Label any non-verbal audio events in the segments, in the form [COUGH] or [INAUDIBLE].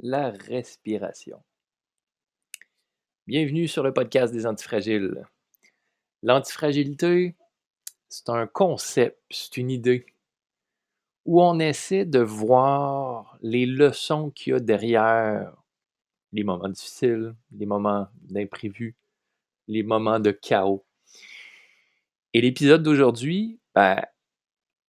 la respiration. Bienvenue sur le podcast des antifragiles. L'antifragilité, c'est un concept, c'est une idée où on essaie de voir les leçons qu'il y a derrière les moments difficiles, les moments d'imprévu, les moments de chaos. Et l'épisode d'aujourd'hui, ben,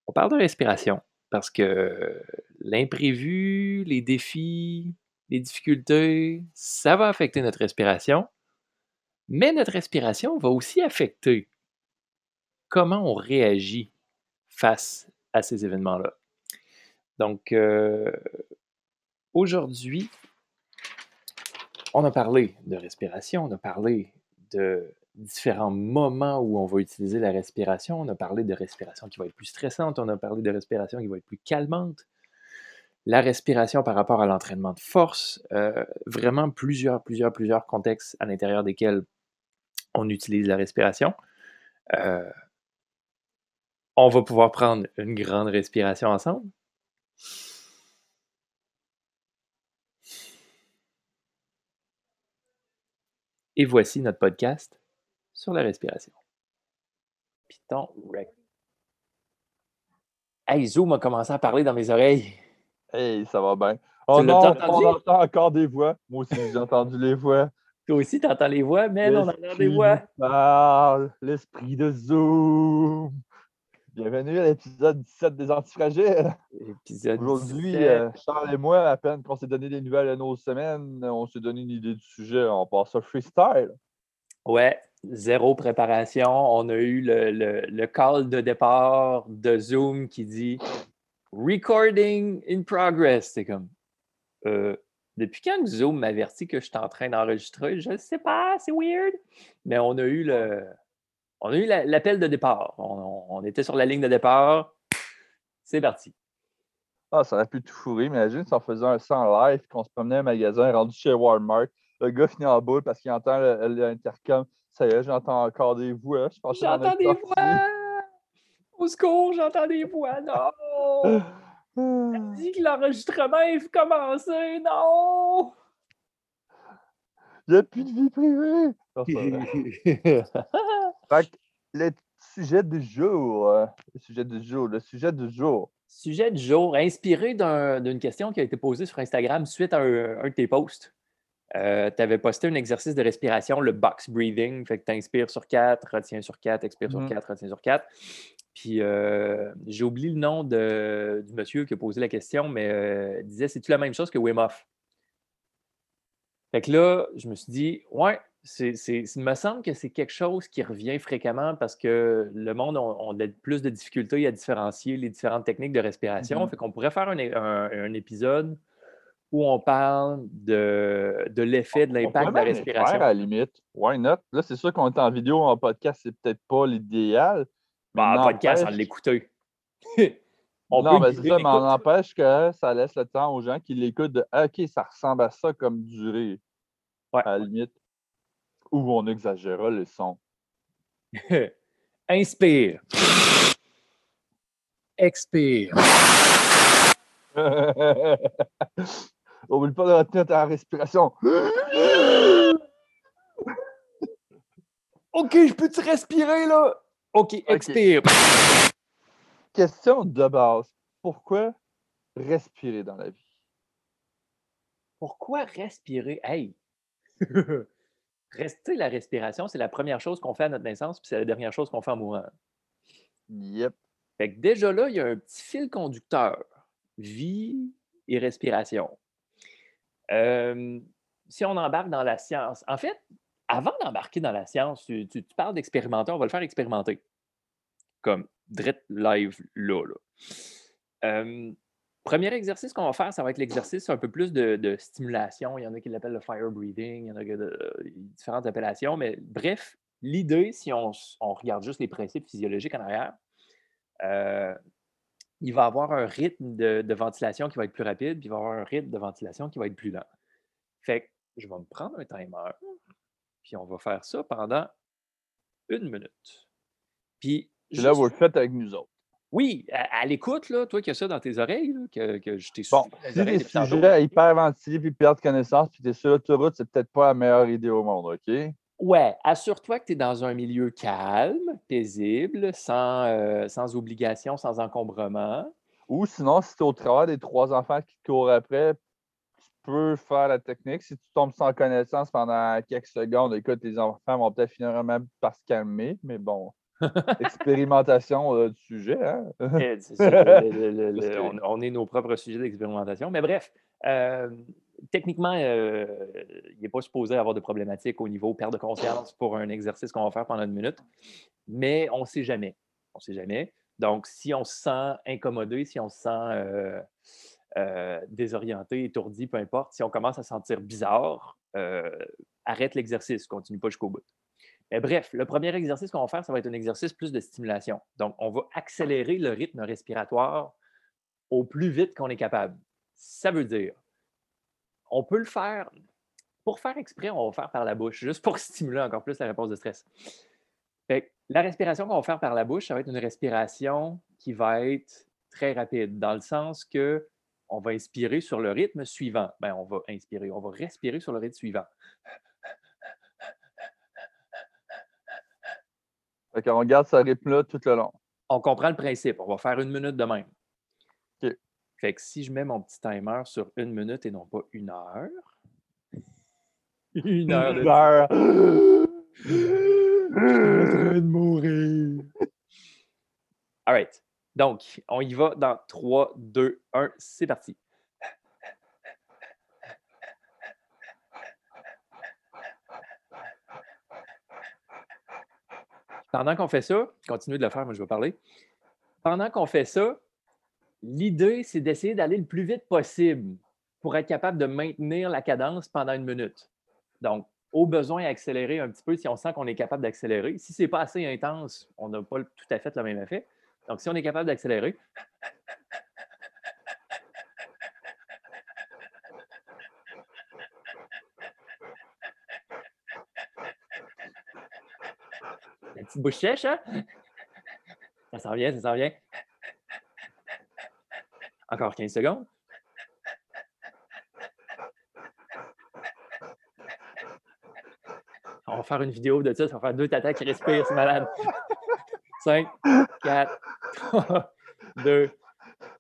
on parle de respiration parce que l'imprévu, les défis, les difficultés, ça va affecter notre respiration, mais notre respiration va aussi affecter comment on réagit face à ces événements-là. Donc, euh, aujourd'hui, on a parlé de respiration, on a parlé de différents moments où on va utiliser la respiration. On a parlé de respiration qui va être plus stressante, on a parlé de respiration qui va être plus calmante. La respiration par rapport à l'entraînement de force, euh, vraiment plusieurs, plusieurs, plusieurs contextes à l'intérieur desquels on utilise la respiration. Euh, on va pouvoir prendre une grande respiration ensemble. Et voici notre podcast sur la respiration. Python Rec. Hey, Zoom a commencé à parler dans mes oreilles. Hey, ça va bien. Oh non, on entend encore des voix. Moi aussi, j'ai entendu les voix. Toi aussi, tu entends les voix, mais on entend des voix. Parle, l'esprit de Zoom. Bienvenue à l'épisode 17 des Antifragiles. Aujourd'hui, euh, Charles et moi, à peine qu'on s'est donné des nouvelles de nos semaines, on s'est donné une idée du sujet. On passe au freestyle. Ouais, zéro préparation. On a eu le, call de départ de Zoom qui dit Recording in progress. C'est comme euh, depuis quand Zoom m'avertit que je suis en train d'enregistrer, je ne sais pas, c'est weird. Mais on a eu le. On a eu l'appel de départ. On, était sur la ligne de départ. C'est parti. Ah, ça aurait pu tout fourrer. Imagine si on faisait un 100 live, qu'on se promenait un magasin rendu chez Walmart. Le gars finit en boule parce qu'il entend l'intercom. Ça y est, j'entends encore des voix. J'entends des voix! Au secours, j'entends des voix. Non! Elle dit que l'enregistrement est commencé. Non! Il n'y a plus de vie privée. [LAUGHS] le sujet du jour. Le sujet du jour. Le sujet du jour. Sujet du jour, inspiré d'une question qui a été posée sur Instagram suite à un de tes posts. Euh, tu avais posté un exercice de respiration, le box breathing. Fait que tu inspires sur 4, retiens sur 4, expires sur 4, mmh. retiens sur 4. Puis euh, j'ai oublié le nom de, du monsieur qui a posé la question, mais euh, il disait C'est-tu la même chose que Wim Hof? Fait que là, je me suis dit Ouais, c'est, il me semble que c'est quelque chose qui revient fréquemment parce que le monde a, plus de difficultés à différencier les différentes techniques de respiration. Mmh fait qu'on pourrait faire un, un épisode où on parle de, de l'effet de l'impact de la respiration. à la limite. Why not? Là, c'est sûr qu'on est en vidéo, en podcast, c'est peut-être pas l'idéal. Bah, en podcast, [LAUGHS] on l'écouter. non, mais c'est ça, mais on empêche que ça laisse le temps aux gens qui l'écoutent de OK, ça ressemble à ça comme durée. Ouais. À la limite. Où on exagérera les sons. [LAUGHS] Inspire. Expire. [LAUGHS] Oublie pas de retenir ta respiration. OK, je peux-tu respirer là? OK, expire. Question de base. Pourquoi respirer dans la vie? Pourquoi respirer? Hey! [LAUGHS] Rester la respiration, c'est la première chose qu'on fait à notre naissance, puis c'est la dernière chose qu'on fait en mourant. Yep. Fait que déjà là, il y a un petit fil conducteur. Vie et respiration si on embarque dans la science, en fait, avant d'embarquer dans la science, tu, parles d'expérimenter, on va le faire expérimenter. Comme direct live là. premier exercice qu'on va faire, ça va être l'exercice un peu plus de, stimulation. Il y en a qui l'appellent le fire breathing, il y en a de, différentes appellations, mais bref, l'idée, si on, regarde juste les principes physiologiques en arrière, euh, il va avoir un rythme de, ventilation qui va être plus rapide, puis il va avoir un rythme de ventilation qui va être plus lent. Fait que je vais me prendre un timer, puis on va faire ça pendant une minute. Puis. là, vous le faites avec nous autres. Oui, à, l'écoute, là, toi qui as ça dans tes oreilles, que, que je t'ai Bon, si les sujets hyperventilés puis perdre connaissance, puis tu es sur l'autoroute, c'est peut-être pas la meilleure idée au monde, OK? Ouais, assure-toi que tu es dans un milieu calme, paisible, sans, euh, sans obligation, sans encombrement. Ou sinon, si tu es au travail des trois enfants qui courent après, peux faire la technique. Si tu tombes sans connaissance pendant quelques secondes, écoute, les enfants vont peut-être finir même par se calmer, mais bon, [LAUGHS] expérimentation euh, du sujet. Hein? Eh, [LAUGHS] on, est nos propres sujets d'expérimentation. Mais bref, euh, techniquement, euh, il n'est pas supposé avoir de problématiques au niveau perte de conscience pour un exercice qu'on va faire pendant une minute, mais on ne sait jamais. On ne sait jamais. Donc, si on se sent incommodé, si on se sent désorienté, étourdi, peu importe, si on commence à sentir bizarre, arrête l'exercice, continue pas jusqu'au bout. Bref, le premier exercice qu'on va faire, ça va être un exercice plus de stimulation. Donc, on va accélérer le rythme respiratoire au plus vite qu'on est capable. Ça veut dire, on peut le faire, pour faire exprès, on va faire par la bouche, juste pour [LAUGHS] stimuler encore plus la réponse de stress. la respiration qu'on va faire par la bouche, ça va être une respiration qui va être très rapide, dans le sens que on va inspirer sur le rythme suivant. Ben, on va inspirer, on va respirer sur le rythme suivant. on garde ce rythme-là tout le long. On comprend le principe. On va faire une minute de même. Fait que si je mets mon petit timer sur une minute et non pas une heure. une heure de. Une heure. je suis en train de mourir. All right. Donc, on y va dans 3, 2, 1. C'est parti. Pendant qu'on fait ça, continuez de le faire, moi je vais parler. Pendant qu'on fait ça, l'idée, c'est d'essayer d'aller le plus vite possible pour être capable de maintenir la cadence pendant une minute. Donc, au besoin, accélérer un petit peu si on sent qu'on est capable d'accélérer. Si ce n'est pas assez intense, on n'a pas tout à fait le même effet. Donc, si on est capable d'accélérer, La petite bouche sèche, hein? Ça s'en vient, ça s'en vient. Encore 15 secondes. On va faire une vidéo de ça, ça va faire deux tatas qui respirent, c'est malade. 5, 4, 3, 2,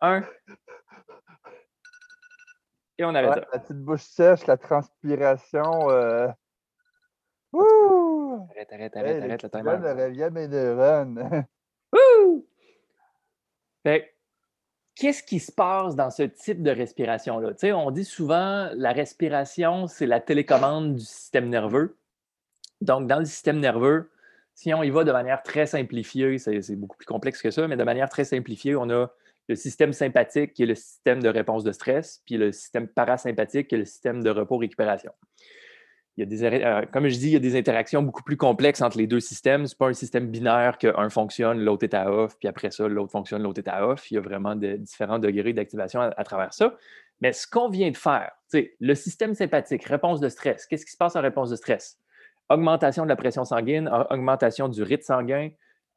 1. Et on arrête La petite bouche sèche, la transpiration. Euh... Arrête, arrête, arrête, arrête le timer. Le revient mes neurones. Fait qu'est-ce qui se passe dans ce type de respiration-là? On dit souvent la respiration, c'est la télécommande du système nerveux. Donc, dans le système nerveux, si on y va de manière très simplifiée, c'est beaucoup plus complexe que ça, mais de manière très simplifiée, on a le système sympathique qui est le système de réponse de stress, puis le système parasympathique qui est le système de repos-récupération il y a des, euh, comme je dis, il y a des interactions beaucoup plus complexes entre les deux systèmes. Ce n'est pas un système binaire qu'un fonctionne, l'autre est à off, puis après ça, l'autre fonctionne, l'autre est à off. Il y a vraiment de, différents degrés d'activation à, travers ça. Mais ce qu'on vient de faire, le système sympathique, réponse de stress, qu'est-ce qui se passe en réponse de stress? Augmentation de la pression sanguine, augmentation du rythme sanguin,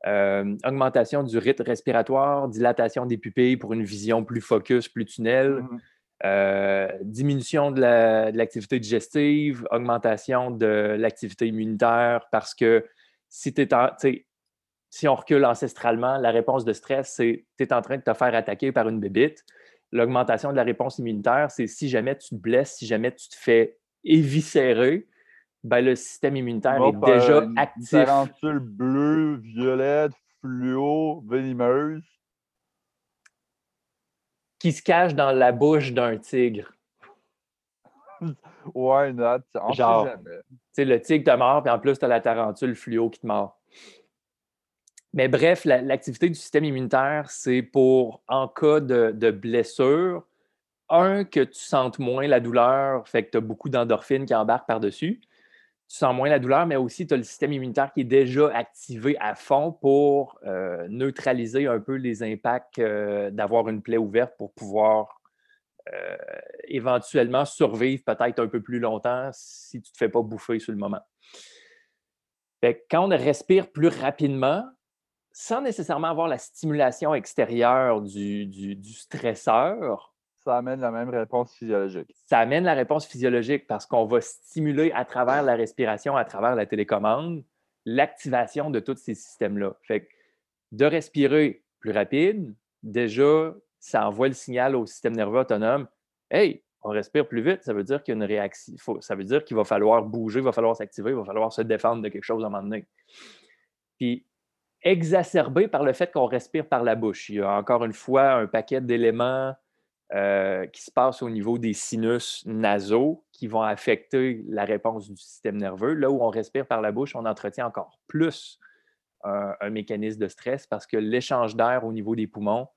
euh, augmentation du rythme respiratoire, dilatation des pupilles pour une vision plus focus, plus tunnel. Mm-hmm. Euh, diminution de l'activité digestive, augmentation de l'activité immunitaire, parce que si, si on recule ancestralement, la réponse de stress, c'est tu es en train de te faire attaquer par une bébite. L'augmentation de la réponse immunitaire, c'est si jamais tu te blesses, si jamais tu te fais éviscérer, ben, le système immunitaire est déjà actif. Tarentule bleue, violette, fluo, venimeuse qui se cache dans la bouche d'un tigre. [LAUGHS] Ouais, not? Genre, tu le tigre te mord, puis en plus, tu as la tarentule fluo qui te mord. Mais bref, l'activité du système immunitaire, c'est pour, en cas de, de, blessure, un, que tu sentes moins la douleur, fait que tu as beaucoup d'endorphines qui embarquent par-dessus tu sens moins la douleur, mais aussi tu as le système immunitaire qui est déjà activé à fond pour euh, neutraliser un peu les impacts euh, d'avoir une plaie ouverte pour pouvoir euh, éventuellement survivre peut-être un peu plus longtemps si tu ne te fais pas bouffer sur le moment. quand on respire plus rapidement, sans nécessairement avoir la stimulation extérieure du, du, stresseur. Ça amène la même réponse physiologique. Ça amène la réponse physiologique parce qu'on va stimuler à travers la respiration, à travers la télécommande, l'activation de tous ces systèmes-là. Fait de respirer plus rapide, déjà, ça envoie le signal au système nerveux autonome Hey, on respire plus vite, ça veut dire qu'il y a une réaction. Ça veut dire qu'il va falloir bouger, il va falloir s'activer, il va falloir se défendre de quelque chose à un moment donné. Puis, exacerbé par le fait qu'on respire par la bouche. Il y a encore une fois un paquet d'éléments euh, qui se passent au niveau des sinus nasaux qui vont affecter la réponse du système nerveux. Là où on respire par la bouche, on entretient encore plus un mécanisme de stress parce que l'échange d'air au niveau des poumons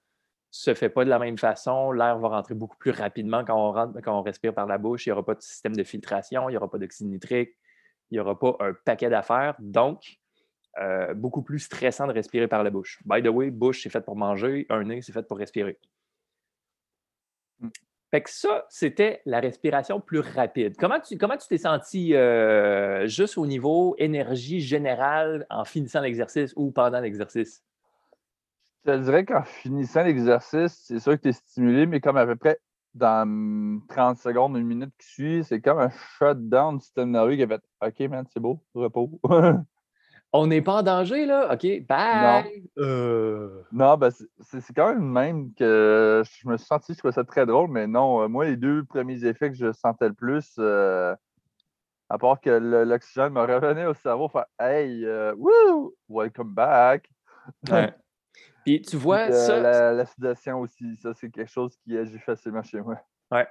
se fait pas de la même façon. L'air va rentrer beaucoup plus rapidement quand on, rentre, quand on respire par la bouche. Il n'y aura pas de système de filtration, il n'y aura pas d'oxyde nitrique, il n'y aura pas un paquet d'affaires. Donc, euh, beaucoup plus stressant de respirer par la bouche. By the way, bouche, c'est fait pour manger, un nez, c'est fait pour respirer. Fait que ça, c'était la respiration plus rapide. Comment tu comment tu t'es senti euh, juste au niveau énergie générale en finissant l'exercice ou pendant l'exercice? Je te dirais qu'en finissant l'exercice, c'est sûr que tu es stimulé, mais comme à peu près dans 30 secondes, une minute qui suit, c'est comme un shutdown du système nerveux qui a fait OK, man, c'est beau, repos. [LAUGHS] On n'est pas en danger, là? OK, bye! Non, euh... non ben c'est quand même même que je me suis senti, je trouvais ça très drôle, mais non, euh, moi, les deux premiers effets que je sentais le plus, euh, à part que l'oxygène me revenait au cerveau, faire Hey, euh, woo, welcome back! [LAUGHS] Ouais. Puis tu vois ça. La, la, aussi, ça, c'est quelque chose qui agit facilement chez moi. Ouais.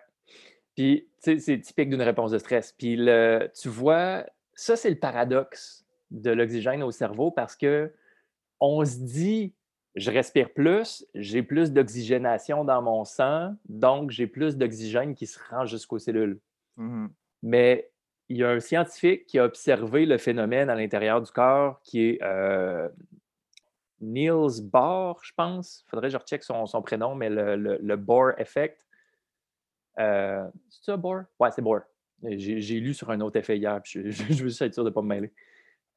Puis, tu sais, c'est typique d'une réponse de stress. Puis, le, tu vois, ça, c'est le paradoxe de l'oxygène au cerveau parce que on se dit, je respire plus, j'ai plus d'oxygénation dans mon sang, donc j'ai plus d'oxygène qui se rend jusqu'aux cellules. Mmh Mais il y a un scientifique qui a observé le phénomène à l'intérieur du corps qui est euh, Niels Bohr, je pense. Il faudrait que je recheck son, son prénom, mais le, le, Bohr Effect. Euh, c'est ça, Bohr? Ouais, c'est Bohr. J'ai lu sur un autre effet hier, puis je, [LAUGHS] veux juste être sûr de ne pas me mêler.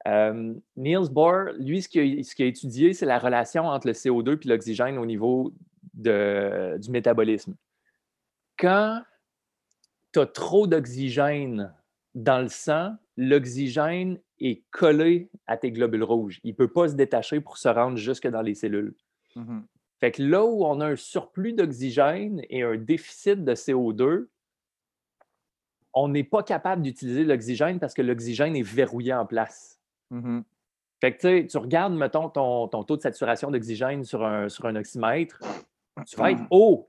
Euh, Niels Bohr, lui, ce qu'il a, a, étudié, c'est la relation entre le CO2 et l'oxygène au niveau de, du métabolisme. Quand tu as trop d'oxygène dans le sang, l'oxygène est collé à tes globules rouges. Il ne peut pas se détacher pour se rendre jusque dans les cellules. Mmh fait que là où on a un surplus d'oxygène et un déficit de CO2, on n'est pas capable d'utiliser l'oxygène parce que l'oxygène est verrouillé en place. Mmh fait que tu regardes, mettons, ton, ton taux de saturation d'oxygène sur un, sur un oxymètre, tu vas être haut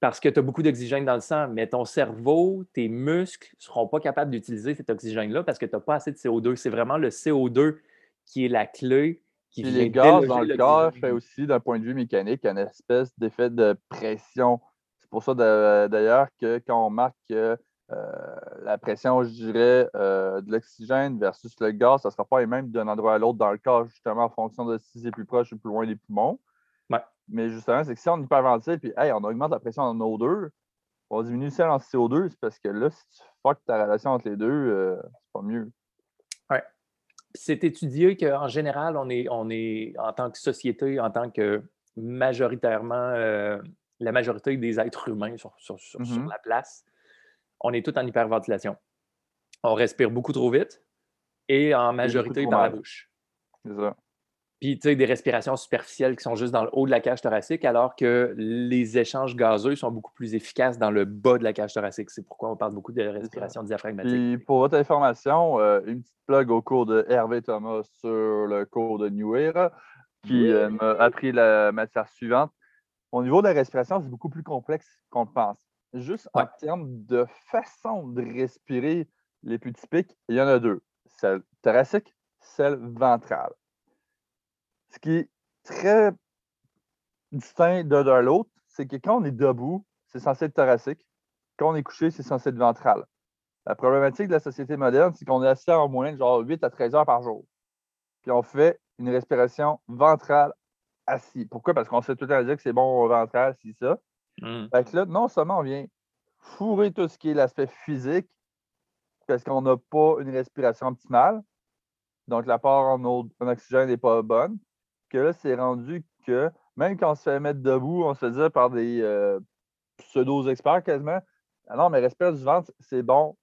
parce que tu as beaucoup d'oxygène dans le sang, mais ton cerveau, tes muscles ne seront pas capables d'utiliser cet oxygène-là parce que tu n'as pas assez de CO2. C'est vraiment le CO2 qui est la clé. Qui Puis les gaz dans le corps fait aussi, d'un point de vue mécanique, une espèce d'effet de pression. C'est pour ça d'ailleurs que quand on marque euh, la pression, je dirais, euh, de l'oxygène versus le gaz, ça ne sera pas les mêmes d'un endroit à l'autre dans le corps, justement en fonction de si c'est plus proche ou plus loin des poumons. Mais justement, c'est que si on hyperventile puis hey, on augmente la pression en O2, on diminue celle en CO2, c'est parce que là, si tu fuck ta relation entre les deux, euh, c'est pas mieux. Oui. C'est étudié qu'en général, on est, on est, en tant que société, en tant que majoritairement, euh, la majorité des êtres humains sur, sur, mm-hmm. la place, on est tous en hyperventilation. On respire beaucoup trop vite et en majorité dans la bouche. C'est ça. Puis, tu sais, des respirations superficielles qui sont juste dans le haut de la cage thoracique, alors que les échanges gazeux sont beaucoup plus efficaces dans le bas de la cage thoracique. C'est pourquoi on parle beaucoup de respiration diaphragmatique. Puis, pour votre information, euh, une petite plug au cours de Hervé Thomas sur le cours de New Era, qui euh, m'a appris la matière suivante. Au niveau de la respiration, c'est beaucoup plus complexe qu'on le pense. Juste en termes de façon de respirer les plus typiques, il y en a deux. Celle thoracique, celle ventrale. Ce qui est très distinct d'un de l'autre, c'est que quand on est debout, c'est censé être thoracique. Quand on est couché, c'est censé être ventral. La problématique de la société moderne, c'est qu'on est assis en moyenne genre 8 à 13 heures par jour. Puis on fait une respiration ventrale assis. Pourquoi? Parce qu'on se fait tout le temps dire que c'est bon ventral, c'est ça. Mmh. Fait que là, non seulement on vient fourrer tout ce qui est l'aspect physique, parce qu'on n'a pas une respiration optimale, donc la part en, en oxygène n'est pas bonne, que là, c'est rendu que même quand on se fait mettre debout, on se dire par des euh, pseudo-experts quasiment ah non, mais respire du ventre, c'est bon.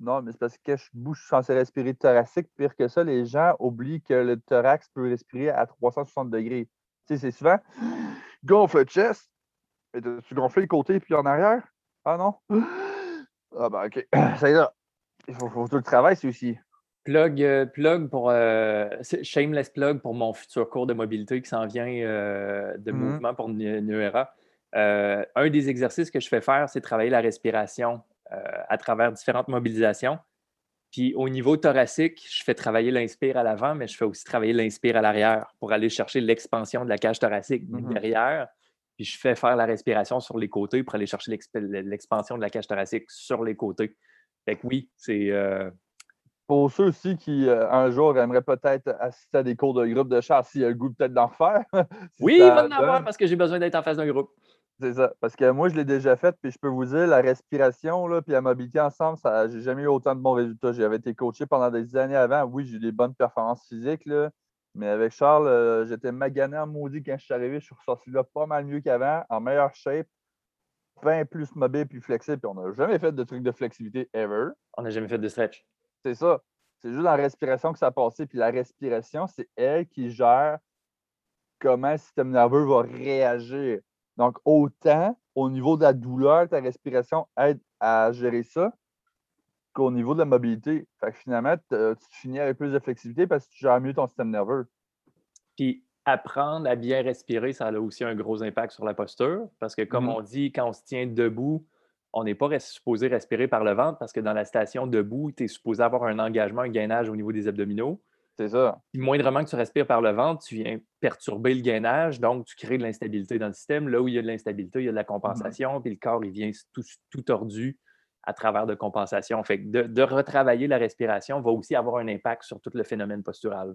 Non, mais c'est parce que je bouge, je suis censé respirer thoracique. Pire que ça, les gens oublient que le thorax peut respirer à 360 degrés. Tu sais, c'est souvent gonfle le chest. Et tu gonfles le côté puis en arrière? Ah non? [GASPS] Ah ben ok. [CLEARS THROAT] Ça y est Il faut, faut, tout le travail, c'est aussi. Plug, euh, plug pour euh, shameless plug pour mon futur cours de mobilité qui s'en vient euh, de mm-hmm. mouvement pour Nuera. un des exercices que je fais faire, c'est travailler la respiration à travers différentes mobilisations. Puis au niveau thoracique, je fais travailler l'inspire à l'avant, mais je fais aussi travailler l'inspire à l'arrière pour aller chercher l'expansion de la cage thoracique mm-hmm. derrière. Puis je fais faire la respiration sur les côtés pour aller chercher l'expansion de la cage thoracique sur les côtés. Fait que oui, c'est pour ceux aussi qui, euh, un jour, aimeraient peut-être assister à des cours de groupe de chasse, s'il y a le goût peut-être d'en refaire. [LAUGHS] oui, il va en avoir parce que j'ai besoin d'être en face d'un groupe. C'est ça. Parce que moi, je l'ai déjà fait, puis je peux vous dire, la respiration, là, puis la mobilité ensemble, ça, j'ai jamais eu autant de bons résultats. J'avais été coaché pendant des années avant. Oui, j'ai eu des bonnes performances physiques, là, mais avec Charles, euh, j'étais magané en maudit quand je suis arrivé. Je suis ressorti là pas mal mieux qu'avant, en meilleure shape, bien plus mobile puis flexible. Puis on n'a jamais fait de trucs de flexibilité ever. On n'a jamais fait de stretch. C'est ça. C'est juste la respiration que ça a passé. Puis la respiration, c'est elle qui gère comment le système nerveux va réagir. Donc, autant au niveau de la douleur, ta respiration aide à gérer ça qu'au niveau de la mobilité. Fait que finalement, tu finis avec plus de flexibilité parce que tu gères mieux ton système nerveux. Puis apprendre à bien respirer, ça a aussi un gros impact sur la posture parce que, comme mm-hmm. on dit, quand on se tient debout, on n'est pas supposé respirer par le ventre parce que dans la station debout, tu es supposé avoir un engagement, un gainage au niveau des abdominaux. C'est ça. moindrement que tu respires par le ventre, tu viens perturber le gainage, donc tu crées de l'instabilité dans le système. Là où il y a de l'instabilité, il y a de la compensation, puis le corps, il vient tout, tout, tordu à travers de compensation. Fait de, retravailler la respiration va aussi avoir un impact sur tout le phénomène postural.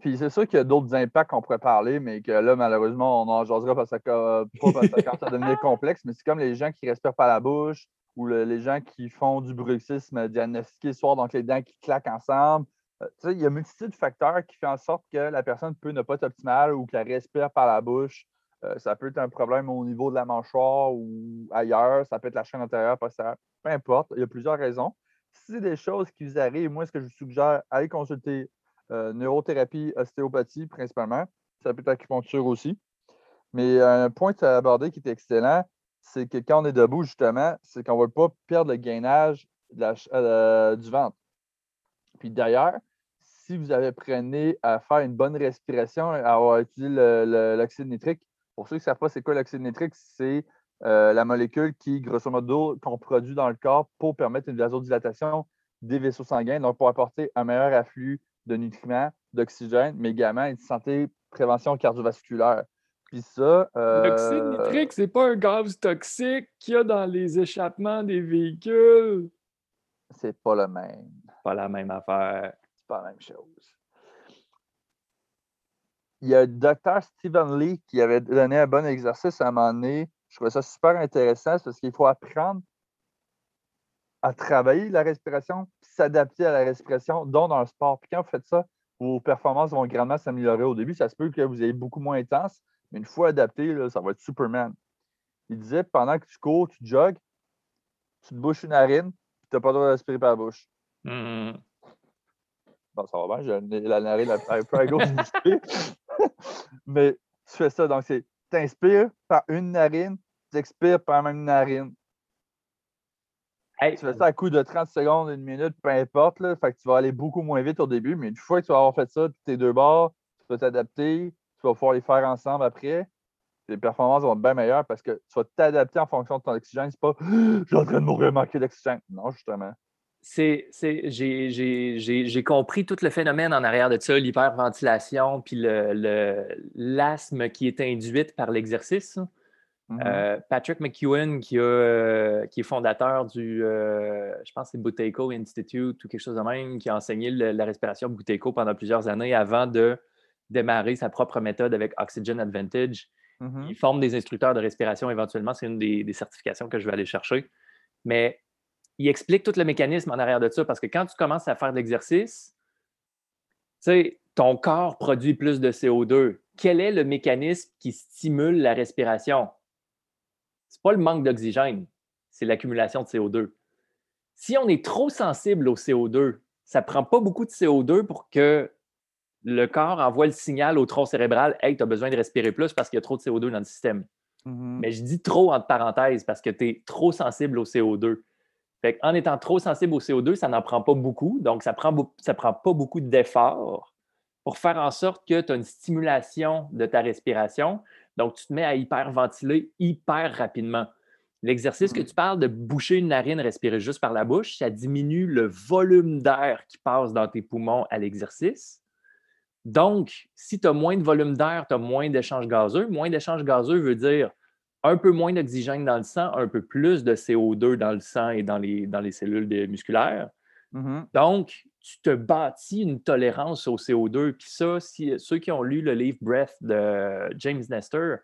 Puis c'est sûr qu'il y a d'autres impacts qu'on pourrait parler, mais que là, malheureusement, on en jasera que, pas parce que ça devenir complexe, mais c'est comme les gens qui respirent par la bouche ou les gens qui font du bruxisme diagnostiqué soir, donc les dents qui claquent ensemble. Euh, il y a une multitude de facteurs qui font en sorte que la personne peut ne pas être optimale ou qu'elle respire par la bouche. Euh, ça peut être un problème au niveau de la mâchoire ou ailleurs. Ça peut être la chaîne antérieure, postérieure. Peu importe. Il y a plusieurs raisons. Si c'est des choses qui vous arrivent, moi, ce que je vous suggère, allez consulter euh, neurothérapie, ostéopathie principalement. Ça peut être acupuncture aussi. Mais un point que tu as abordé qui est excellent, c'est que quand on est debout, justement, c'est qu'on ne va pas perdre le gainage euh, du ventre. Puis d'ailleurs, si vous avez appris à faire une bonne respiration, à avoir utilisé l'oxyde nitrique, pour ceux qui ne savent pas c'est quoi l'oxyde nitrique, c'est euh, la molécule qui, grosso modo, qu'on produit dans le corps pour permettre une vasodilatation des vaisseaux sanguins, donc pour apporter un meilleur afflux de nutriments, d'oxygène, mais également une santé prévention cardiovasculaire. Puis ça. Euh... L'oxyde nitrique, c'est pas un gaz toxique qu'il y a dans les échappements des véhicules. C'est pas le même. Pas la même affaire. C'est pas la même chose. Il y a le docteur Stephen Lee qui avait donné un bon exercice à un moment donné. Je trouvais ça super intéressant parce qu'il faut apprendre à travailler la respiration, puis s'adapter à la respiration, dont dans le sport. Puis quand vous faites ça, vos performances vont grandement s'améliorer au début. Ça se peut que vous ayez beaucoup moins intense, mais une fois adapté, là, ça va être Superman. Il disait pendant que tu cours, tu jogues, tu te bouches une narine, puis tu n'as pas le droit de respirer par la bouche. Mmh. Bon, ça va bien, j'ai la narine un peu à gauche [LAUGHS] Mais tu fais ça, donc c'est tu inspires par une narine, tu expires par la même narine tu fais ça à coup de 30 secondes, une minute, peu importe. Là, fait que tu vas aller beaucoup moins vite au début, mais une fois que tu vas avoir fait ça, tes deux bords, tu peux t'adapter, tu vas pouvoir les faire ensemble après. Les performances vont être bien meilleures parce que tu vas t'adapter en fonction de ton oxygène. C'est pas [GASPS] j'ai en train de mourir manquer d'oxygène. Non, justement. J'ai compris tout le phénomène en arrière de ça, l'hyperventilation, puis l'asthme le, qui est induite par l'exercice. Mm-hmm. Euh, Patrick McEwen, qui, euh, qui, est fondateur du, euh, je pense c'est Buteco Institute ou quelque chose de même, qui a enseigné la respiration Buteco pendant plusieurs années avant de démarrer sa propre méthode avec Oxygen Advantage. Mm-hmm. Il forme des instructeurs de respiration éventuellement. C'est une des, certifications que je vais aller chercher. Mais il explique tout le mécanisme en arrière de ça parce que quand tu commences à faire de l'exercice, tu sais, ton corps produit plus de CO2 quel est le mécanisme qui stimule la respiration? Ce n'est pas le manque d'oxygène, c'est l'accumulation de CO2. Si on est trop sensible au CO2, ça ne prend pas beaucoup de CO2 pour que le corps envoie le signal au tronc cérébral Hey, tu as besoin de respirer plus parce qu'il y a trop de CO2 dans le système. Mm-hmm. Mais je dis trop entre parenthèses parce que tu es trop sensible au CO2. En étant trop sensible au CO2, ça n'en prend pas beaucoup. Donc, ça ne prend, ça prend pas beaucoup d'efforts pour faire en sorte que tu as une stimulation de ta respiration. Donc, tu te mets à hyperventiler hyper rapidement. L'exercice que mm-hmm. tu parles de boucher une narine, respirer juste par la bouche, ça diminue le volume d'air qui passe dans tes poumons à l'exercice. Donc, si tu as moins de volume d'air, tu as moins d'échanges gazeux. Moins d'échanges gazeux veut dire un peu moins d'oxygène dans le sang, un peu plus de CO2 dans le sang et dans les, dans les cellules musculaires. Mm-hmm. Donc, tu te bâtis une tolérance au CO2. Puis ça, si, ceux qui ont lu le livre Breath de James Nestor,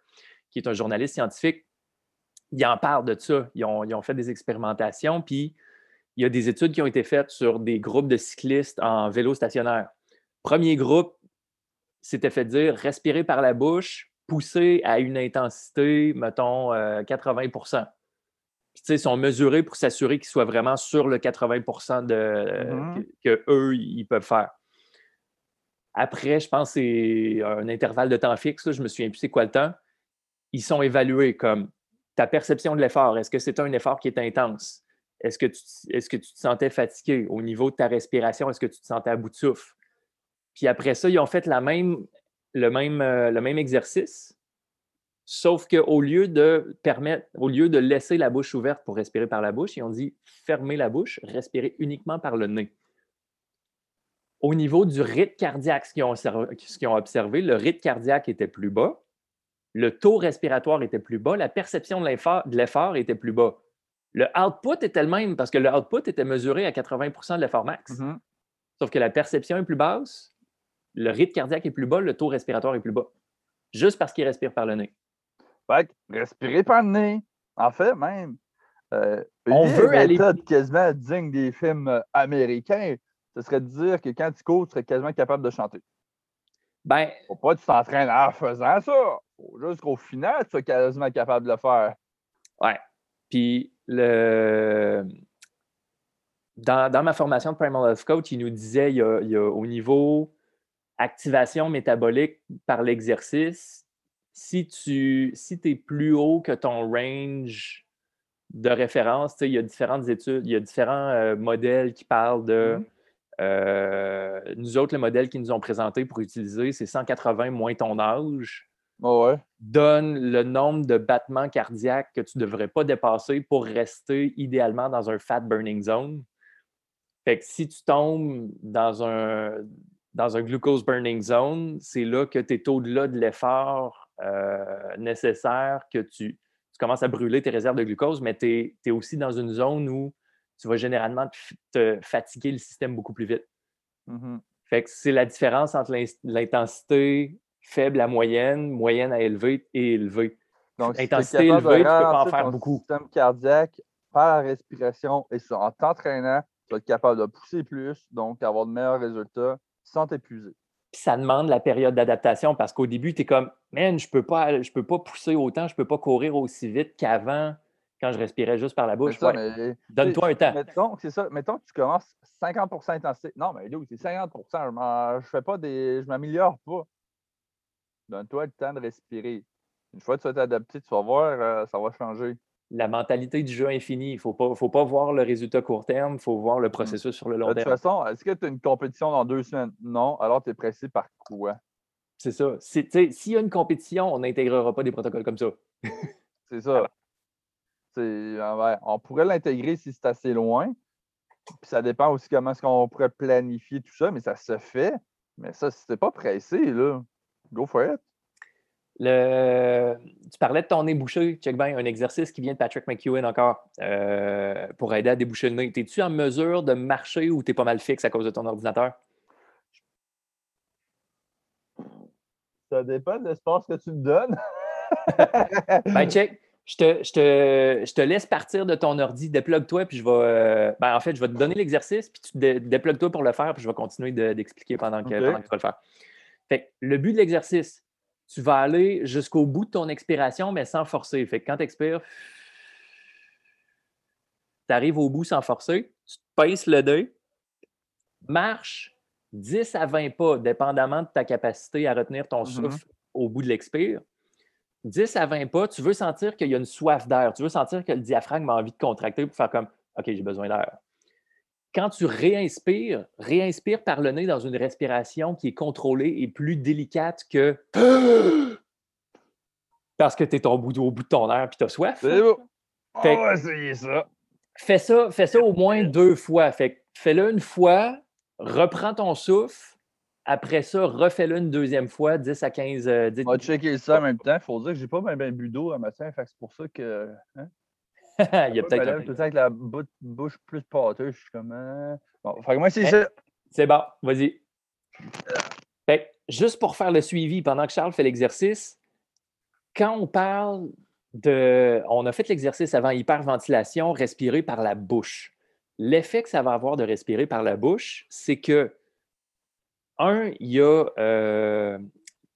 qui est un journaliste scientifique, il en parle de ça. Ils ont, ils ont, fait des expérimentations, puis il y a des études qui ont été faites sur des groupes de cyclistes en vélo stationnaire. Premier groupe, s'était fait dire respirer par la bouche, pousser à une intensité, mettons, 80 euh, Puis, ils sont mesurés pour s'assurer qu'ils soient vraiment sur le 80 de, mm-hmm. que, eux, ils peuvent faire. Après, je pense que c'est un intervalle de temps fixe, je me souviens plus c'est quoi le temps. Ils sont évalués comme ta perception de l'effort. Est-ce que c'est un effort qui est intense? Est-ce que, tu, est-ce que tu te sentais fatigué? Au niveau de ta respiration, est-ce que tu te sentais à bout de souffle? Puis après ça, ils ont fait la même, le, même, euh, le même exercice, sauf qu'au lieu de permettre, au lieu de laisser la bouche ouverte pour respirer par la bouche, ils ont dit fermer la bouche, respirer uniquement par le nez. Au niveau du rythme cardiaque, ce qu'ils ont, ont observé, le rythme cardiaque était plus bas, le taux respiratoire était plus bas, la perception de l'effort était plus bas. Le output était le même parce que le output était mesuré à 80% de l'effort max. Mm-hmm. Sauf que la perception est plus basse, le rythme cardiaque est plus bas, le taux respiratoire est plus bas. Juste parce qu'il respire par le nez. Fait respirer par le nez. En fait, même. Euh, on veut aller. quasiment digne des films euh, américains, ce serait de dire que quand tu cours, tu serais quasiment capable de chanter. Ben. Faut pas que tu t'entraînes en faisant ça. Faut juste qu'au final, tu sois quasiment capable de le faire. Ouais. Puis le. Dans, ma formation de Primal Health Coach, il nous disait il y a au niveau activation métabolique par l'exercice, si tu si es plus haut que ton range de référence, il y a différentes études, il y a différents euh, modèles qui parlent de. Mmh euh, nous autres, le modèle qu'ils nous ont présenté pour utiliser, c'est 180 moins ton âge. Donne le nombre de battements cardiaques que tu ne devrais pas dépasser pour rester idéalement dans un fat burning zone. Fait que si tu tombes dans un, dans un glucose burning zone, c'est là que tu es au-delà de l'effort euh, nécessaire, que tu, commences à brûler tes réserves de glucose, mais tu es, aussi dans une zone où tu vas généralement te, fatiguer le système beaucoup plus vite. Mmh fait que c'est la différence entre l'intensité faible à moyenne, moyenne à élevée et élevée. Donc, l'intensité élevée, tu peux pas en faire beaucoup. système cardiaque par la respiration et en t'entraînant, tu vas être capable de pousser plus, donc avoir de meilleurs résultats sans t'épuiser. ça demande la période d'adaptation parce qu'au début, tu es comme, man, je peux pas, je peux pas pousser autant, je peux pas courir aussi vite qu'avant quand je respirais juste par la bouche. Donne-toi un temps. Mettons, c'est ça. Mettons que tu commences 50% intensité. Non, mais là, c'est 50% Je ne fais pas des. Je m'améliore pas. Donne-toi le temps de respirer. Une fois que tu vas t'adapter, tu vas voir, euh, ça va changer la mentalité du jeu infini. Il ne faut pas, faut pas voir le résultat court terme, il faut voir le mmh. processus sur le long terme. De toute façon, est-ce que tu as une compétition dans deux semaines? Non. Alors, tu es pressé par quoi? C'est ça. S'il y a une compétition, on n'intégrera pas des protocoles comme ça. c'est ça. Ah on pourrait l'intégrer si c'est assez loin. Puis ça dépend aussi comment est-ce qu'on pourrait planifier tout ça, mais ça se fait. Mais ça, si t'es pas pressé, là, go for it. Le... Tu parlais de ton nez bouché, check bien, un exercice qui vient de Patrick McEwen encore euh, pour aider à déboucher le nez. Es-tu en mesure de marcher ou tu es pas mal fixe à cause de ton ordinateur? Ça dépend de l'espace que tu me donnes. [LAUGHS] ben, check. Je te, je, te, je te, laisse partir de ton ordi, déplogue-toi, puis je vais. Euh, ben, en fait, je vais te donner l'exercice, puis tu déplogue toi pour le faire, puis je vais continuer d'expliquer pendant, que, pendant que tu vas le faire. Fait le but de l'exercice, tu vas aller jusqu'au bout de ton expiration, mais sans forcer. Fait que quand tu expires, tu arrives au bout sans forcer, tu te le dé, marche 10 à 20 pas, dépendamment de ta capacité à retenir ton mm-hmm. souffle au bout de l'expire. 10 à 20 pas, tu veux sentir qu'il y a une soif d'air. Tu veux sentir que le diaphragme a envie de contracter pour faire comme OK, j'ai besoin d'air. Quand tu réinspires, réinspire par le nez dans une respiration qui est contrôlée et plus délicate que [GASPS] parce que tu es au bout, au bout de ton air et tu as soif. C'est bon. On va essayer ça. Fais ça, fais ça au [LAUGHS] moins deux fois. Fait fais-le une fois, reprends ton souffle. Après ça, refais-le une deuxième fois, 10 à 15. Euh, On va checker ça en même temps. Il faut dire que j'ai pas bien ben bu d'eau à matin. c'est pour ça que. Hein? [LAUGHS] Il y a peut-être. Tout le temps avec la bouche plus pâteuse. Je suis comme. Hein? Bon, fait moi, c'est ça. C'est bon, vas-y. Fait, juste pour faire le suivi, pendant que Charles fait l'exercice, quand on parle de. On a fait l'exercice avant hyperventilation, respirer par la bouche. L'effet que ça va avoir de respirer par la bouche, c'est que, un, il y a euh,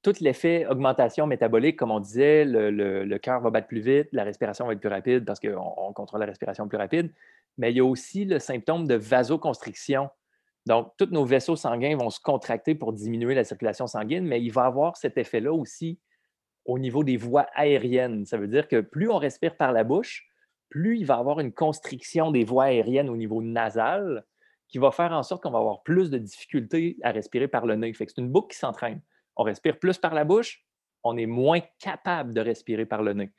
tout l'effet augmentation métabolique, comme on disait, le, cœur va battre plus vite, la respiration va être plus rapide parce qu'on contrôle la respiration plus rapide, mais il y a aussi le symptôme de vasoconstriction. Donc, tous nos vaisseaux sanguins vont se contracter pour diminuer la circulation sanguine, mais il va avoir cet effet-là aussi au niveau des voies aériennes. Ça veut dire que plus on respire par la bouche, plus il va avoir une constriction des voies aériennes au niveau nasal qui va faire en sorte qu'on va avoir plus de difficultés à respirer par le nez. c'est une boucle qui s'entraîne. On respire plus par la bouche, on est moins capable de respirer par le nez.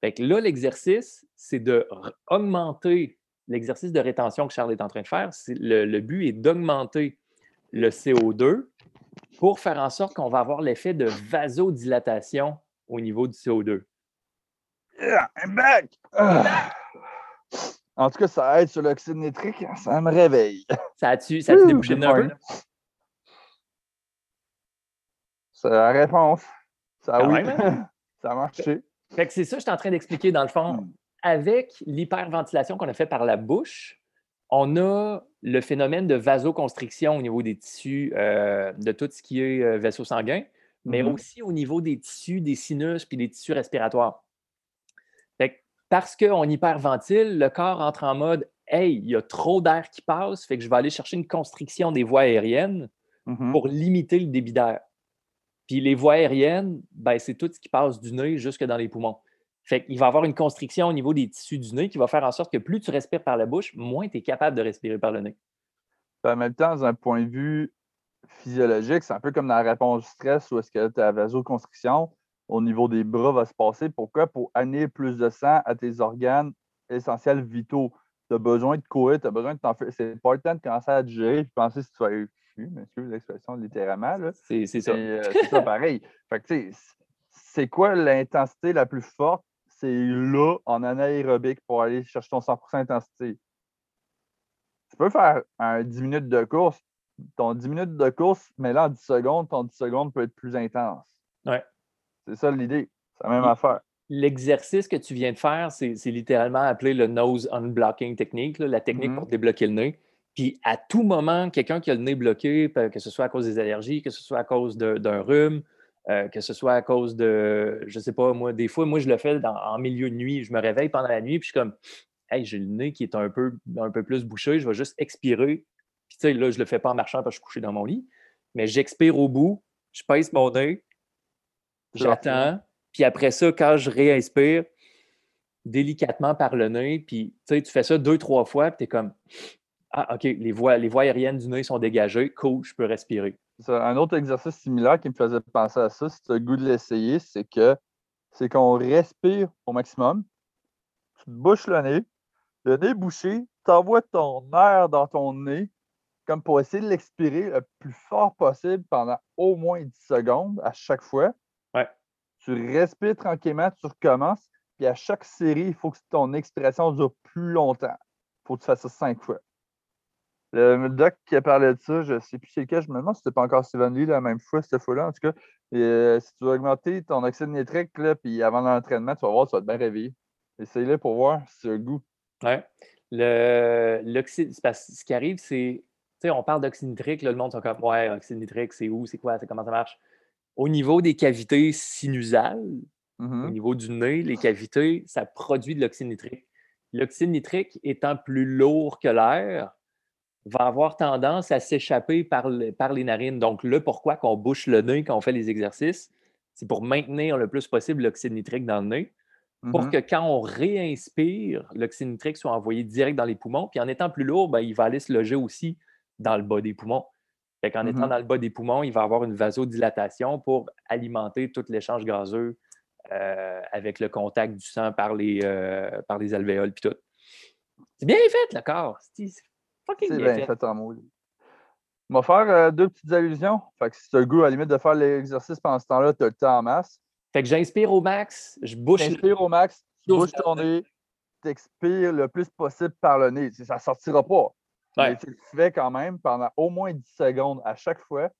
Fait là, l'exercice, c'est d'augmenter l'exercice de rétention que Charles est en train de faire. Le, le but est d'augmenter le CO2 pour faire en sorte qu'on va avoir l'effet de vasodilatation au niveau du CO2. Yeah, I'm back! Ah. En tout cas, ça aide sur l'oxyde nitrique, ça me réveille. Ça a-tu débouché un peu? C'est la réponse. Ça, oui. [LAUGHS] ça a marché. Fait que c'est ça que je suis en train d'expliquer dans le fond. Hmm. Avec l'hyperventilation qu'on a fait par la bouche, on a le phénomène de vasoconstriction au niveau des tissus, euh, de tout ce qui est euh, vaisseau sanguin, mais mm-hmm. aussi au niveau des tissus, des sinus puis des tissus respiratoires. parce qu'on hyperventile, le corps entre en mode Hey, il y a trop d'air qui passe, fait que je vais aller chercher une constriction des voies aériennes mm-hmm. pour limiter le débit d'air. Puis les voies aériennes, ben, c'est tout ce qui passe du nez jusque dans les poumons. Fait qu'il va avoir une constriction au niveau des tissus du nez qui va faire en sorte que plus tu respires par la bouche, moins tu es capable de respirer par le nez. En même temps, d'un point de vue physiologique, c'est un peu comme dans la réponse au stress où est-ce que ta vasoconstriction au niveau des bras va se passer. Pourquoi? Pour amener plus de sang à tes organes essentiels vitaux. Tu as besoin de courir, tu as besoin de t'en faire. C'est important de commencer à digérer et penser si tu vas excuse l'expression littéralement. C'est ça. Euh, c'est ça [LAUGHS] pareil. Fait c'est quoi l'intensité la plus forte? C'est là, en anaérobique, pour aller chercher ton 100% intensité. Tu peux faire un 10 minutes de course. Ton 10 minutes de course, mais là, en 10 secondes, ton 10 secondes peut être plus intense. Ouais. C'est ça l'idée. C'est la même affaire. L'exercice que tu viens de faire, c'est littéralement appelé le nose unblocking technique, la technique mm-hmm. pour débloquer le nez. Puis à tout moment, quelqu'un qui a le nez bloqué, que ce soit à cause des allergies, que ce soit à cause d'un rhume, euh, que ce soit à cause de, je sais pas, moi, des fois, moi, je le fais en milieu de nuit. Je me réveille pendant la nuit, puis je suis comme, hey, j'ai le nez qui est un peu, un peu plus bouché, je vais juste expirer. Puis, tu sais, là, je le fais pas en marchant parce que je suis couché dans mon lit, mais j'expire au bout, je pèse mon nez, j'attends, puis après ça, quand je réinspire, délicatement par le nez, puis tu sais, tu fais ça deux, trois fois, puis tu es comme, ah, OK, les voies, les voies aériennes du nez sont dégagées, cool, je peux respirer un autre exercice similaire qui me faisait penser à ça, as le goût de l'essayer, c'est que c'est qu'on respire au maximum. Tu te bouches le nez, le nez bouché, tu envoies ton air dans ton nez, comme pour essayer de l'expirer le plus fort possible pendant au moins 10 secondes à chaque fois. Ouais. Tu respires tranquillement, tu recommences, puis à chaque série, il faut que ton expiration dure plus longtemps. Il faut que tu fasses ça cinq fois. Le doc qui a parlé de ça, je ne sais plus c'est quel, je me demande si c'était pas encore Steven Lee la même fois, cette fois-là. En tout cas, euh, si tu veux augmenter ton oxyde nitrique, là, puis avant l'entraînement, tu vas voir, tu vas te bien réveiller. Essaye-le pour voir si tu as le goût. Oui. L'oxyde, ce qui arrive, c'est, tu sais, on parle d'oxyde nitrique, là, le monde sont comme, ouais, oxyde nitrique, c'est où, c'est quoi, c'est comment ça marche? au niveau des cavités sinusales, au Mhm. niveau du nez, les cavités, ça produit de l'oxyde nitrique. L'oxyde nitrique étant plus lourd que l'air, va avoir tendance à s'échapper par, le- par les narines. Donc, là, pourquoi qu'on bouche le nez quand on fait les exercices? C'est pour maintenir le plus possible l'oxyde nitrique dans le nez, pour Mhm. que quand on réinspire, l'oxyde nitrique soit envoyé direct dans les poumons. Puis en étant plus lourd, ben, il va aller se loger aussi dans le bas des poumons. Fait qu'en étant Mhm. dans le bas des poumons, il va avoir une vasodilatation pour alimenter tout l'échange gazeux euh, avec le contact du sang par les, euh, par les alvéoles puis tout. C'est bien fait, le corps. C'est fucking C'est bien bien fait. fait en maudit. On va faire euh, deux petites allusions. Fait que si tu as le goût, à la limite, de faire l'exercice pendant ce temps-là, tu as le temps en masse. Fait que j'inspire au max, je bouche. le- T'inspires au max, tu Souffle bouges dans ton nez, t'expires le plus possible par le nez. Ça ne sortira pas. Ouais. Mais tu le fais quand même pendant au moins 10 secondes à chaque fois.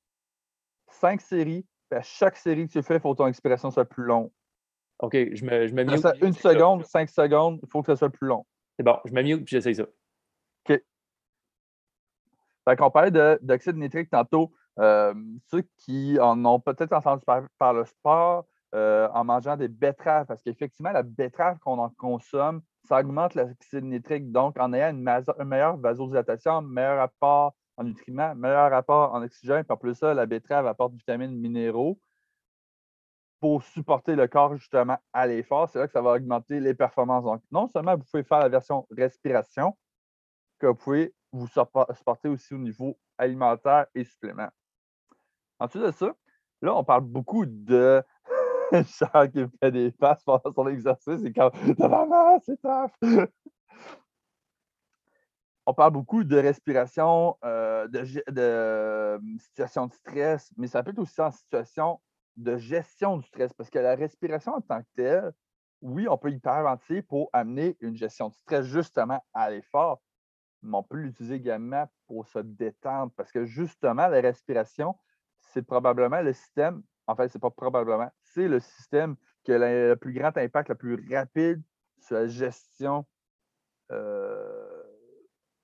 Cinq séries. Puis à chaque série que tu fais, il faut que ton expiration soit plus longue. OK, je me, je me mute. Ça, une seconde, cinq secondes, il faut que ça soit plus long. C'est bon, je me mute puis j'essaye ça. Fait qu'on parlait de- d'oxyde nitrique tantôt. Euh, ceux qui en ont peut-être entendu par, par le sport euh, en mangeant des betteraves, parce qu'effectivement, la betterave qu'on en consomme, ça augmente l'oxyde nitrique. Donc, en ayant une, meilleure vasodilatation, meilleur apport en nutriments, meilleur apport en oxygène, puis en plus ça, la betterave apporte vitamines, minéraux pour supporter le corps justement à l'effort. C'est là que ça va augmenter les performances. Donc, non seulement vous pouvez faire la version respiration, que vous pouvez vous suppo- supporter aussi au niveau alimentaire et supplément. Ensuite de ça, là, on parle beaucoup de [LAUGHS] Charles qui fait des passes pendant son exercice et Tabarnak, c'est tough! On parle beaucoup de respiration, euh, de, euh, situation de stress, mais ça peut être aussi en situation de gestion du stress parce que la respiration en tant que telle, oui, on peut hyperventiler pour amener une gestion de stress justement à l'effort, mais on peut l'utiliser également pour se détendre parce que justement, la respiration, c'est probablement le système, en fait, c'est pas probablement, c'est le système qui a le plus grand impact, le plus rapide sur la gestion. euh,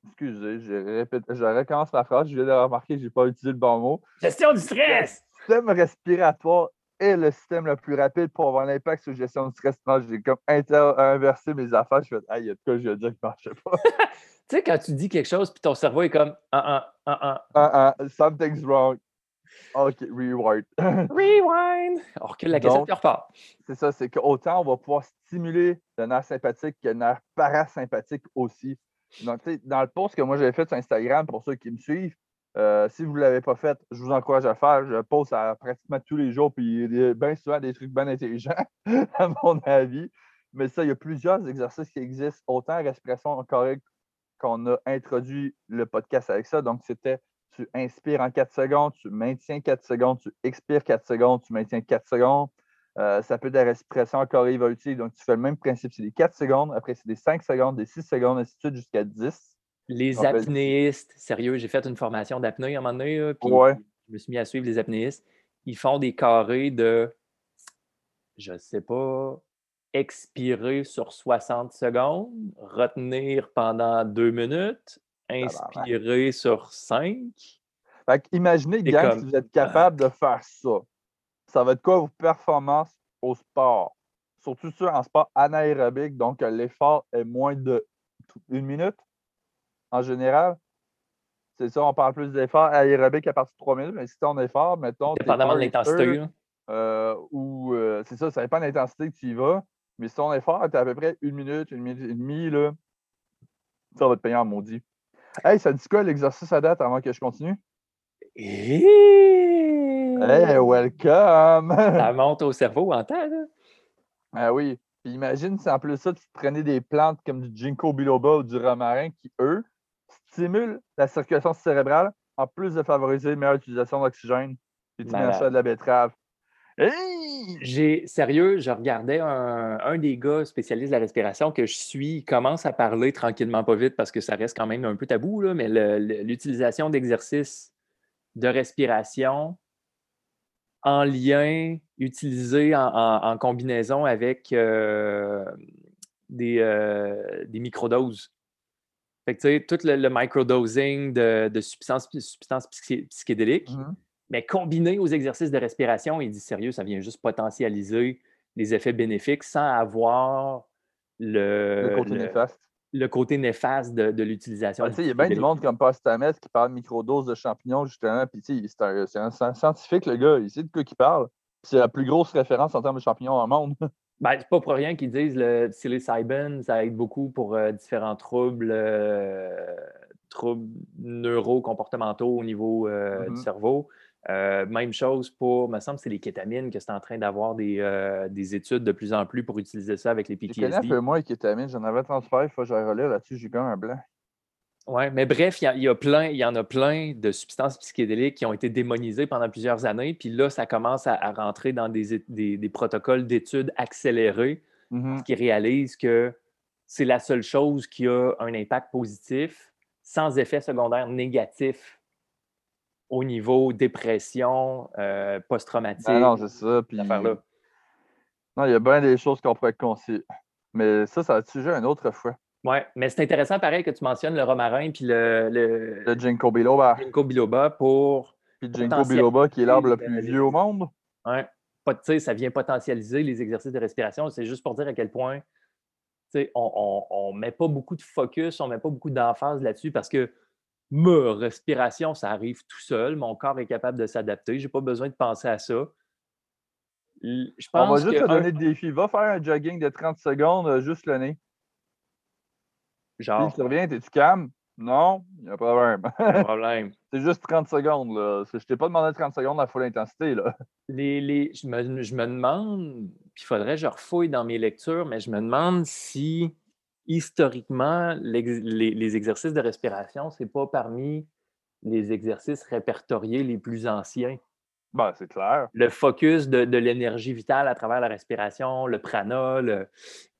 excusez, je, répète, je recommence ma phrase, je viens de remarquer que je n'ai pas utilisé le bon mot. Gestion du stress! Le système respiratoire est le système le plus rapide pour avoir un impact sur la gestion du stress. Non, j'ai comme inversé mes affaires. Je fais, ah, il y a de quoi je vais dire qui ne marchait pas. [LAUGHS] Tu sais, quand tu dis quelque chose, puis ton cerveau est comme ah, ah, ah, Ah, ah, something's wrong. OK, reward. ah. [LAUGHS] Rewind! On recule la Donc- puis on repart. c'est ça, c'est qu'autant on va pouvoir stimuler le nerf sympathique que le nerf parasympathique aussi. Donc, tu sais, dans le post que moi j'ai fait sur Instagram, pour ceux qui me suivent, euh, si vous ne l'avez pas fait, je vous encourage à le faire. Je poste à pratiquement tous les jours, puis il y a bien souvent des trucs bien intelligents, [LAUGHS] à mon avis. Mais ça, il y a plusieurs exercices qui existent, autant en respiration correcte qu'on a introduit le podcast avec ça. Donc, c'était tu inspires en 4 secondes, tu maintiens 4 secondes, tu expires 4 secondes, tu maintiens 4 secondes. Euh, ça peut être de la respiration encore évolutive. Donc, tu fais le même principe. C'est des 4 secondes, après, c'est des 5 secondes, des 6 secondes, ainsi de suite, jusqu'à 10. Les On fait- apnéistes, sérieux, j'ai fait une formation d'apnée à un moment donné, là, puis Ouais. je me suis mis à suivre les apnéistes. Ils font des carrés de, je sais pas, expirer sur 60 secondes, retenir pendant 2 minutes, inspirer sur 5. Fait imaginez, gang, comme- si vous êtes capable de faire ça. Ça va être quoi vos performances au sport? Surtout ça en sport anaérobique, donc euh, l'effort est moins de une minute? En général. C'est ça, on parle plus d'effort aérobique à partir de 3 minutes, mais si ton effort, mettons. Dépendamment de l'intensité. euh, ou euh, c'est ça, ça dépend de l'intensité que tu y vas. Mais si ton effort est à peu près une minute, une minute et demie, là, ça va te payer en maudit. Hey, ça dit quoi l'exercice à date avant que je continue? Hey, welcome! [LAUGHS] Ça monte au cerveau en temps. Là. ah oui. Puis imagine si en plus ça, tu prenais des plantes comme du ginkgo biloba ou du romarin qui, eux, stimulent la circulation cérébrale en plus de favoriser une meilleure utilisation d'oxygène. Et de la betterave. Hey! J'ai sérieux, je regardais un, un des gars spécialistes de la respiration que je suis, il commence à parler tranquillement, pas vite, parce que ça reste quand même un peu tabou, là, mais l'utilisation d'exercices de respiration en lien, utilisé en, en- en combinaison avec euh, des, euh, des microdoses. Fait que, tout le, le microdosing de, de substances, substances psyché- psychédéliques, Mhm. Mais combiné aux exercices de respiration, il dit sérieux, ça vient juste potentialiser les effets bénéfiques sans avoir le, le côté néfaste. Le côté néfaste de, l'utilisation. il y a bien du monde comme Pastamet qui parle de microdose de champignons, justement. Puis, c'est un, un, scientifique, le gars. Il sait de quoi il parle. C'est la plus grosse référence en termes de champignons au monde. [LAUGHS] Ben, c'est pas pour rien qu'ils disent le psilocybin, ça aide beaucoup pour euh, différents troubles, euh, troubles neurocomportementaux au niveau euh, du mm-hmm. cerveau. même chose pour, me semble, c'est les kétamines que c'est en train d'avoir des, études de plus en plus pour utiliser ça avec les PTSD. Je connais un peu moins les kétamines, j'en avais transféré, il faut que je relève là-dessus, j'ai comme un blanc. Oui, mais bref, il y, a plein, il y en a plein de substances psychédéliques qui ont été démonisées pendant plusieurs années. Puis là, ça commence à, rentrer dans des, protocoles d'études accélérés mm-hmm. qui réalisent que c'est la seule chose qui a un impact positif sans effet secondaire négatif au niveau dépression, euh, post-traumatique. Ah non, c'est ça. Puis... Non, il y a bien des choses qu'on pourrait conseiller. Mais ça, ça va être sujet une autre fois. Oui, mais c'est intéressant, pareil, que tu mentionnes le romarin puis le. Le, le ginkgo biloba. Ginkgo biloba pour. Puis ginkgo biloba qui est l'arbre le plus vieux au monde. Oui. Ça vient potentialiser les exercices de respiration. C'est juste pour dire à quel point on ne met pas beaucoup de focus, on ne met pas beaucoup d'emphase là-dessus parce que ma respiration, ça arrive tout seul. Mon corps est capable de s'adapter. Je n'ai pas besoin de penser à ça. Je pense on va juste te donner le défi. Va faire un jogging de 30 secondes, euh, juste le nez. Genre. Tu reviens, t'es-tu calme? Non, il y a un problème. [LAUGHS] problème. c'est juste 30 secondes. Là. Je t'ai pas demandé 30 secondes à full intensité. Là. Les, les, je, me, je me demande, puis il faudrait que je refouille dans mes lectures, mais je me demande si historiquement, les, les exercices de respiration, c'est pas parmi les exercices répertoriés les plus anciens. Ben, c'est clair. Le focus de, l'énergie vitale à travers la respiration, le prana,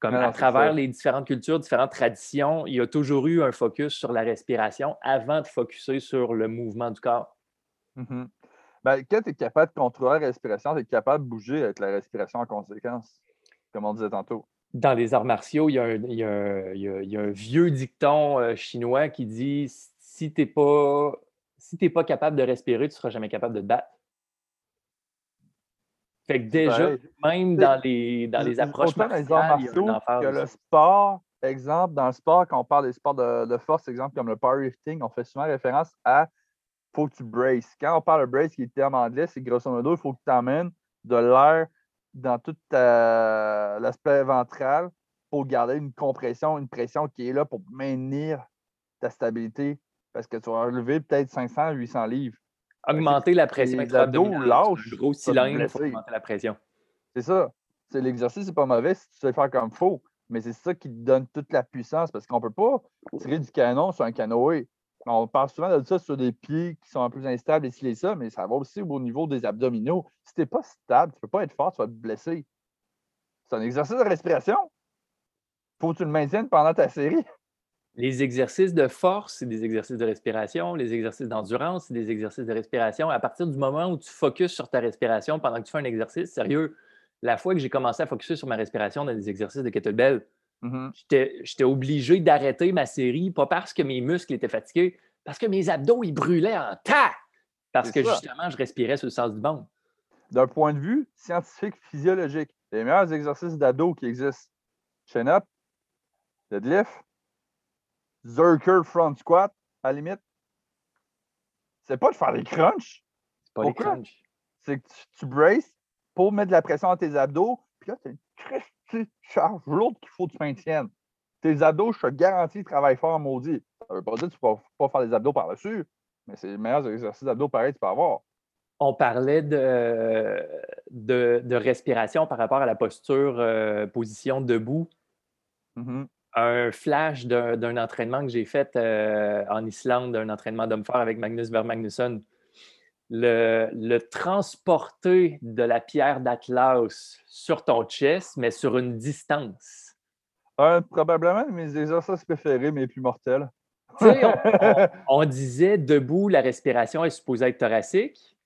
comme à travers les différentes cultures, différentes traditions, il y a toujours eu un focus sur la respiration avant de focuser sur le mouvement du corps. Mm-hmm. ben, quand tu es capable de contrôler la respiration, tu es capable de bouger avec la respiration en conséquence, comme on disait tantôt. Dans les arts martiaux, il y a un, vieux dicton euh, chinois qui dit si tu n'es pas, si pas capable de respirer, tu ne seras jamais capable de te battre. Fait que déjà, même dans les, dans les approches martiales, que le sport, exemple, dans le sport, quand on parle des sports de, force, exemple comme le powerlifting, on fait souvent référence à faut que tu braces. Quand on parle de brace, qui est le terme anglais, c'est grosso modo, il faut que tu amènes de l'air dans tout l'aspect ventral pour garder une compression, une pression qui est là pour maintenir ta stabilité. Parce que tu vas relever peut-être 500, 800 livres. Augmenter la pression les abdos lâches. gros cylindre pour augmenter la pression. C'est ça. L'exercice, c'est pas mauvais si tu sais faire comme il faut, mais c'est ça qui te donne toute la puissance parce qu'on ne peut pas tirer du canon sur un canoë. On parle souvent de ça sur des pieds qui sont un peu instables et et ça, mais ça va aussi au niveau des abdominaux. Si tu n'es pas stable, tu ne peux pas être fort, tu vas te blesser. C'est un exercice de respiration. Faut que tu le maintiennes pendant ta série. Les exercices de force, c'est des exercices de respiration. Les exercices d'endurance, c'est des exercices de respiration. À partir du moment où tu focuses sur ta respiration pendant que tu fais un exercice, sérieux, la fois que j'ai commencé à focuser sur ma respiration dans des exercices de kettlebell, mm-hmm. j'étais obligé d'arrêter ma série, pas parce que mes muscles étaient fatigués, parce que mes abdos, ils brûlaient en tas! Parce que justement, je respirais sur le sens du bon. D'un point de vue scientifique, physiologique, les meilleurs exercices d'abdos qui existent, chin-up, deadlift, Zerker front squat, à la limite. C'est pas de faire des crunchs. C'est pas les crunchs. C'est que tu, braces pour mettre de la pression à tes abdos, puis là, tu as une charge lourde qu'il faut que tu maintiennes. Tes abdos, je te garantis, travaillent fort, maudit. Ça veut pas dire que tu ne peux pas faire des abdos par-dessus, mais c'est les meilleurs exercices d'abdos pareil que tu peux avoir. On parlait de, de, respiration par rapport à la posture, euh, position debout. Mm-hmm un flash d'un entraînement que j'ai fait euh, en Islande, un entraînement d'homme fort avec Magnus Vermagnusson. Le, le, transporter de la pierre d'Atlas sur ton chest, mais sur une distance. probablement mes exercices préférés, mais plus mortels. On, [LAUGHS] on, disait debout, la respiration est supposée être thoracique.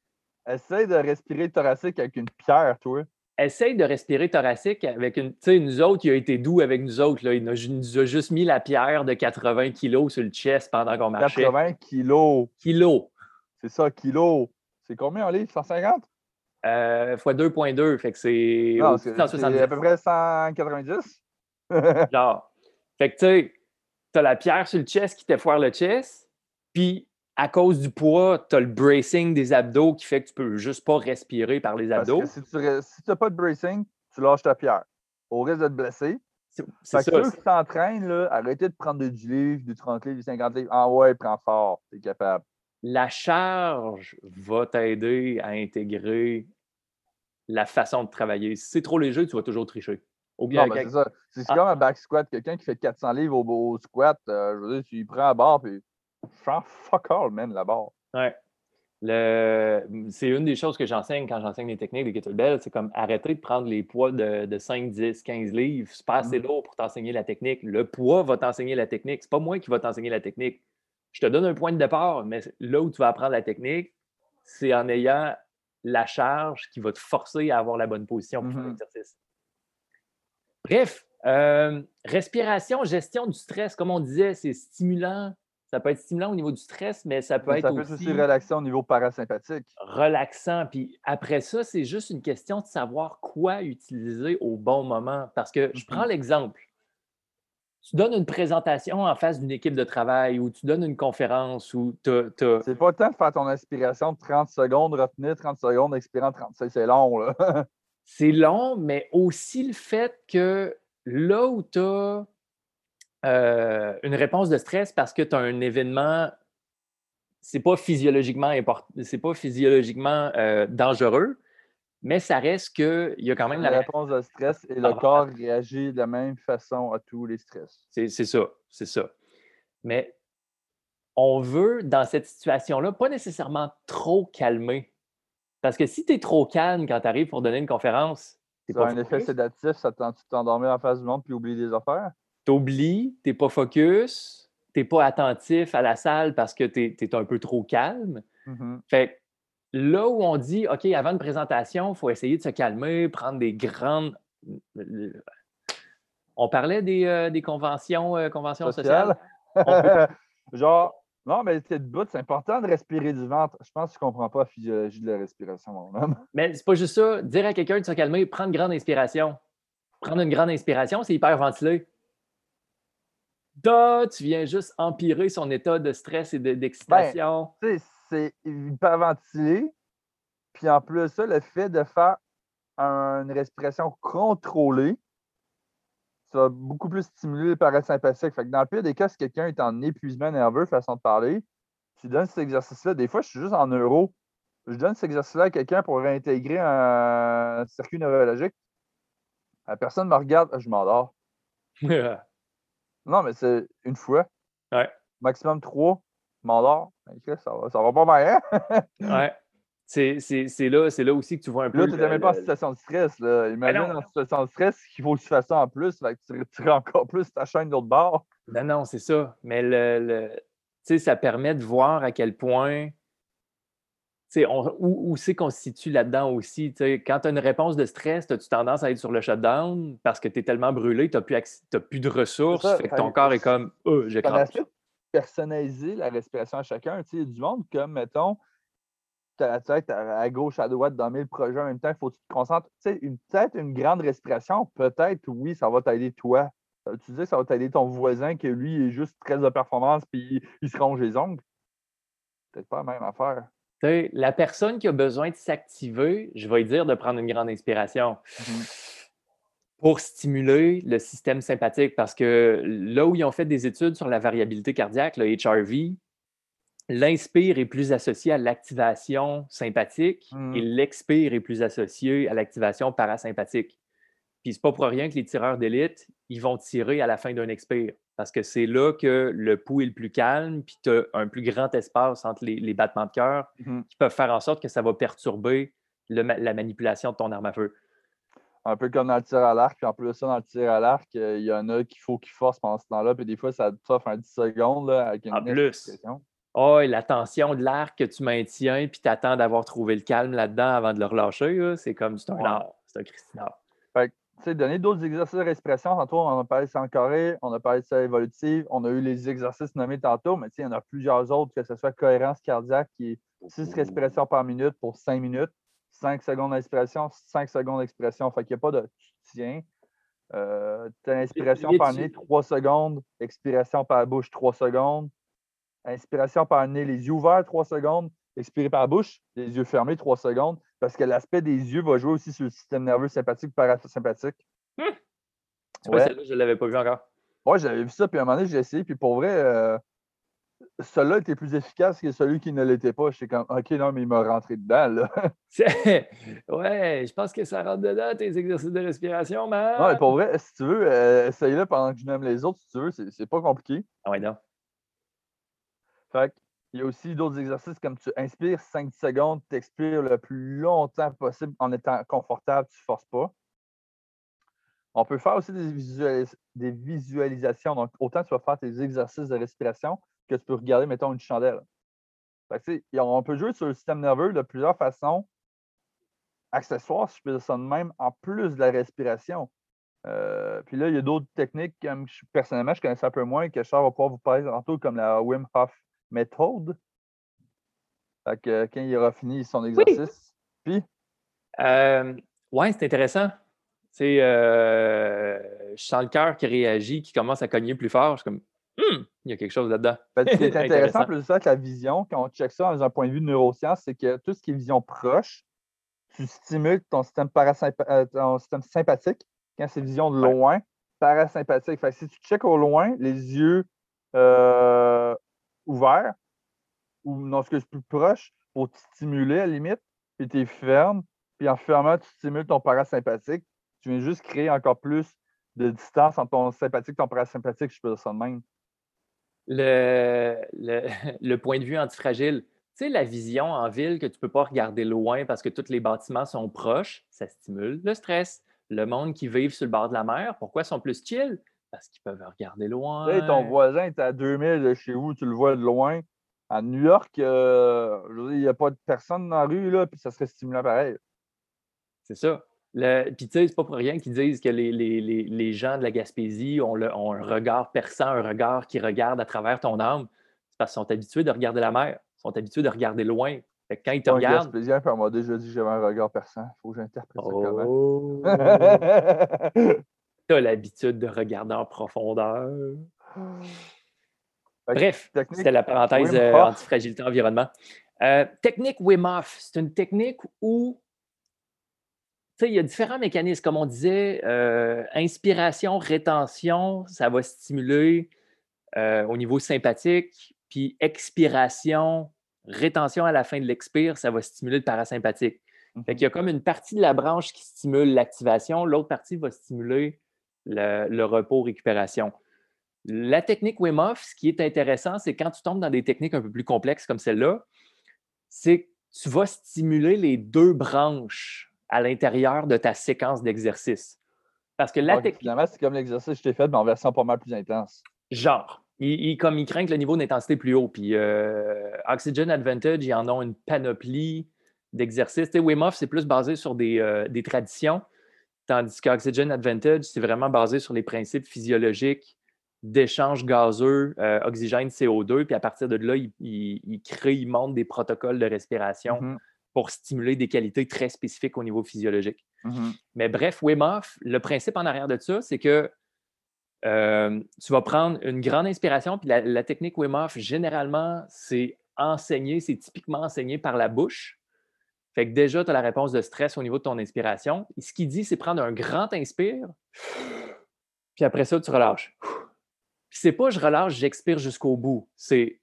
Essaye de respirer thoracique avec une pierre, toi essaye de respirer thoracique avec une. Tu sais, nous autres, il a été doux avec nous autres. Là. Il nous a juste mis la pierre de 80 kilos sur le chest pendant qu'on marchait. 80 kilos. Kilos. C'est ça, kilos. C'est combien en livre? 150? Euh, fois 2.2, fait que c'est. C'est à peu près 190. Genre. Fait que tu sais, t'as la pierre sur le chest qui te foire le chest, puis à cause du poids, tu as le bracing des abdos qui fait que tu peux juste pas respirer par les abdos. Parce que si tu n'as pas de bracing, tu lâches ta pierre. Au risque de te blesser. C'est ça. Ceux qui s'entraînent, arrêtez de prendre du livre, du 30 livres, du 50 livres. Ah ouais, prends fort, tu es capable. La charge va t'aider à intégrer la façon de travailler. Si c'est trop léger, tu vas toujours tricher. Ben, c'est ça. C'est ah. comme un back squat. Quelqu'un qui fait 400 livres au, squat, euh, je veux dire, tu y prends à bord, puis fuck all, man, barre. Ouais. Le... C'est une des choses que j'enseigne quand j'enseigne les techniques de kettlebell, c'est comme arrêter de prendre les poids de, de 5, 10, 15 livres. C'est pas assez mm. lourd pour t'enseigner la technique. Le poids va t'enseigner la technique. C'est pas moi qui va t'enseigner la technique. Je te donne un point de départ, mais là où tu vas apprendre la technique, c'est en ayant la charge qui va te forcer à avoir la bonne position pour faire mm-hmm. l'exercice. Bref, euh, respiration, gestion du stress, comme on disait, c'est stimulant. Ça peut être stimulant au niveau du stress, mais ça peut être aussi... Ça peut aussi relaxant au niveau parasympathique. Relaxant. Puis après ça, c'est juste une question de savoir quoi utiliser au bon moment. Parce que je prends mm-hmm. l'exemple. Tu donnes une présentation en face d'une équipe de travail ou tu donnes une conférence ou tu as... C'est pas le temps de faire ton inspiration de 30 secondes, retenir 30 secondes, expirer en 36. C'est long, là. [LAUGHS] c'est long, mais aussi le fait que là où tu as euh, une réponse de stress parce que tu as un événement, c'est pas physiologiquement c'est pas physiologiquement euh, dangereux, mais ça reste qu'il y a quand même la, réponse de stress et le corps réagit de la même façon à tous les stress. C'est ça, c'est ça. Mais on veut, dans cette situation-là, pas nécessairement trop calmer parce que si tu es trop calme quand tu arrives pour donner une conférence, c'est un effet sédatif, ça tu t'endormir en face du monde puis oublier des affaires? T'oublies, t'es pas focus, t'es pas attentif à la salle parce que tu es, un peu trop calme. Mm-hmm. Fait là où on dit, OK, avant une présentation, il faut essayer de se calmer, prendre des grandes. On parlait des, euh, conventions, euh, conventions sociales? [LAUGHS] Genre, non, mais c'est bout, c'est important de respirer du ventre. Je pense que tu ne comprends pas la physiologie de la respiration, mon homme. [LAUGHS] Mais c'est pas juste ça. Dire à quelqu'un de se calmer, prendre une grande inspiration. Prendre une grande inspiration, c'est hyper ventilé. Tu viens juste empirer son état de stress et d'excitation. Ben, c'est hyper ventilé. Puis en plus, ça, le fait de faire une respiration contrôlée, ça va beaucoup plus stimuler le parasympathique. Fait que dans le pire des cas, si quelqu'un est en épuisement nerveux, façon de parler, tu donnes cet exercice-là. Des fois, je suis juste en euro. Je donne cet exercice-là à quelqu'un pour réintégrer un circuit neurologique. La personne me regarde, je m'endors. [LAUGHS] non, mais c'est une fois. Ouais. Maximum trois, m'endors. Ben, ça va, ça va pas bien. Hein? ouais c'est là, là aussi que tu vois un peu. Là, tu n'es même pas en situation de stress. Là. Imagine en situation de stress qu'il faut que tu fasses ça en plus. Fait que tu retires encore plus ta chaîne d'autre bord. Ben non, c'est ça. Mais le, le ça permet de voir à quel point. On, où, où c'est qu'on se situe là-dedans aussi. quand tu as une réponse de stress, as-tu tendance à être sur le shutdown parce que tu es tellement brûlé, tu n'as plus, plus, de ressources, fait que ton corps est comme oh, j'ai personnaliser la respiration à chacun. Il y a du monde comme, mettons, ta tête à gauche, à droite, dans mille projets en même temps, il faut que tu te concentres. Tu sais, peut-être une grande respiration, peut-être, oui, ça va t'aider toi. Euh, tu dis que ça va t'aider ton voisin qui, lui, est juste très de performance puis il se ronge les ongles. Peut-être pas la même affaire. La personne qui a besoin de s'activer, je vais lui dire de prendre une grande inspiration. Mm-hmm. Pour stimuler le système sympathique, parce que là où ils ont fait des études sur la variabilité cardiaque, le HRV, L'inspire est plus associé à l'activation sympathique et mmh. l'expire est plus associé à l'activation parasympathique. Puis c'est pas pour rien que les tireurs d'élite, ils vont tirer à la fin d'un expire. Parce que c'est là que le pouls est le plus calme, puis tu as un plus grand espace entre les, battements de cœur mmh qui peuvent faire en sorte que ça va perturber la manipulation de ton arme à feu. Un peu comme dans le tir à l'arc, puis en plus ça, dans le tir à l'arc, il y en a qu'il faut qu'ils forcent pendant ce temps-là, puis des fois, ça t'offre un 10 secondes là, avec une en plus oh, la tension de l'arc que tu maintiens, puis tu attends d'avoir trouvé le calme là-dedans avant de le relâcher, c'est comme c'est un art, c'est un Christina. Fait sais, donner d'autres exercices de respiration. Tantôt, on a parlé de sang carré, on a parlé de ça évolutive, on a eu les exercices nommés tantôt, mais il y en a plusieurs autres, que ce soit cohérence cardiaque qui est 6 respirations par minute pour 5 minutes. 5 secondes d'inspiration, 5 secondes d'expiration. Fait qu'il n'y a pas de tiens. Euh, tu as l'inspiration par nez, 3 secondes. Expiration par bouche, 3 secondes. Inspiration par nez, les yeux ouverts, 3 secondes. Expirer par bouche, les yeux fermés, 3 secondes. Parce que l'aspect des yeux va jouer aussi sur le système nerveux sympathique ou parasympathique. Hum. Ouais. celle-là, je ne l'avais pas vu encore. Oui, j'avais vu ça, puis à un moment donné, j'ai essayé, puis pour vrai, euh, celui-là était plus efficace que celui qui ne l'était pas. J'étais comme, OK, non, mais il m'a rentré dedans, là. [LAUGHS] ouais, je pense que ça rentre dedans, tes exercices de respiration, man. Non, mais pour vrai, si tu veux, euh, essaye-le pendant que je nomme les autres, si tu veux, c'est pas compliqué. Ah ouais, non. Fait il y a aussi d'autres exercices comme tu inspires 5 secondes, tu expires le plus longtemps possible en étant confortable, tu ne forces pas. On peut faire aussi des, visualisations. Donc, autant tu vas faire tes exercices de respiration que tu peux regarder, mettons, une chandelle. on peut jouer sur le système nerveux de plusieurs façons accessoires, si je peux dire ça de même, en plus de la respiration. Euh, puis là, il y a d'autres techniques, que personnellement, je connaissais un peu moins, que Charles va pouvoir vous parler tantôt, comme la Wim Hof Fait que, quand il aura fini son exercice. Puis? Euh, ouais, c'est intéressant. C'est, euh, je sens le cœur qui réagit, qui commence à cogner plus fort. Je suis comme, hum, il y a quelque chose là-dedans. Ben, ce qui est [LAUGHS] intéressant, plus ça, que la vision, quand on check ça dans un point de vue de neurosciences, c'est que tout ce qui est vision proche, tu stimules ton système, euh, ton système sympathique. Quand c'est vision de loin, parasympathique. Fait si tu checkes au loin, les yeux euh, ouverts, ou dans ce que c'est plus proche, pour te stimuler à la limite, puis tu es ferme, puis en fermant, tu stimules ton parasympathique tu viens juste créer encore plus de distance entre ton sympathique et ton parasympathique, je peux dire ça de même. Le, [LAUGHS] le, point de vue antifragile, tu sais, la vision en ville que tu ne peux pas regarder loin parce que tous les bâtiments sont proches, ça stimule le stress. Le monde qui vit sur le bord de la mer, pourquoi ils sont plus chill? Parce qu'ils peuvent regarder loin. Ton voisin est à 2000 de chez vous, tu le vois de loin. À New York, euh, il n'y a pas de personne dans la rue, là, puis ça serait stimulant pareil. C'est ça. Puis, tu sais, c'est pas pour rien qu'ils disent que les, gens de la Gaspésie ont, un regard perçant, un regard qui regarde à travers ton âme. C'est parce qu'ils sont habitués de regarder la mer. Ils sont habitués de regarder loin. Fait que quand ils te regardent. Gaspésien, on m'a déjà dit que j'avais un regard perçant. Il faut que j'interprète ça comment. [LAUGHS] Tu as l'habitude de regarder en profondeur. Bref, c'était la parenthèse euh, antifragilité environnement. Euh, technique Wim Hof, c'est une technique où il y a différents mécanismes. Comme on disait, euh, inspiration, rétention, ça va stimuler euh, au niveau sympathique. Puis expiration, rétention à la fin de l'expire, ça va stimuler le parasympathique. Fait Il y a comme une partie de la branche qui stimule l'activation, l'autre partie va stimuler le, repos-récupération. La technique Wim Hof, ce qui est intéressant, c'est quand tu tombes dans des techniques un peu plus complexes comme celle-là, c'est que tu vas stimuler les deux branches à l'intérieur de ta séquence d'exercice. Parce que la technique. Finalement, c'est comme l'exercice que je t'ai fait, mais en version pas mal plus intense. Genre. Il, comme il craint que le niveau d'intensité plus haut. Puis euh, Oxygen Advantage, ils en ont une panoplie d'exercices. Wim Hof, c'est plus basé sur des, euh, des traditions, tandis qu'Oxygen Advantage, c'est vraiment basé sur les principes physiologiques d'échange gazeux, euh, oxygène, CO2. Puis à partir de là, il, il, crée, il monte des protocoles de respiration. Mm-hmm pour stimuler des qualités très spécifiques au niveau physiologique. Mmh Mais bref, Wim Hof, le principe en arrière de ça, c'est que euh, tu vas prendre une grande inspiration, puis la, technique Wim Hof, généralement, c'est enseigné, c'est typiquement enseigné par la bouche. Fait que déjà, tu as la réponse de stress au niveau de ton inspiration. ce qu'il dit, c'est prendre un grand inspire, puis après ça, tu relâches. Puis c'est pas je relâche, j'expire jusqu'au bout. C'est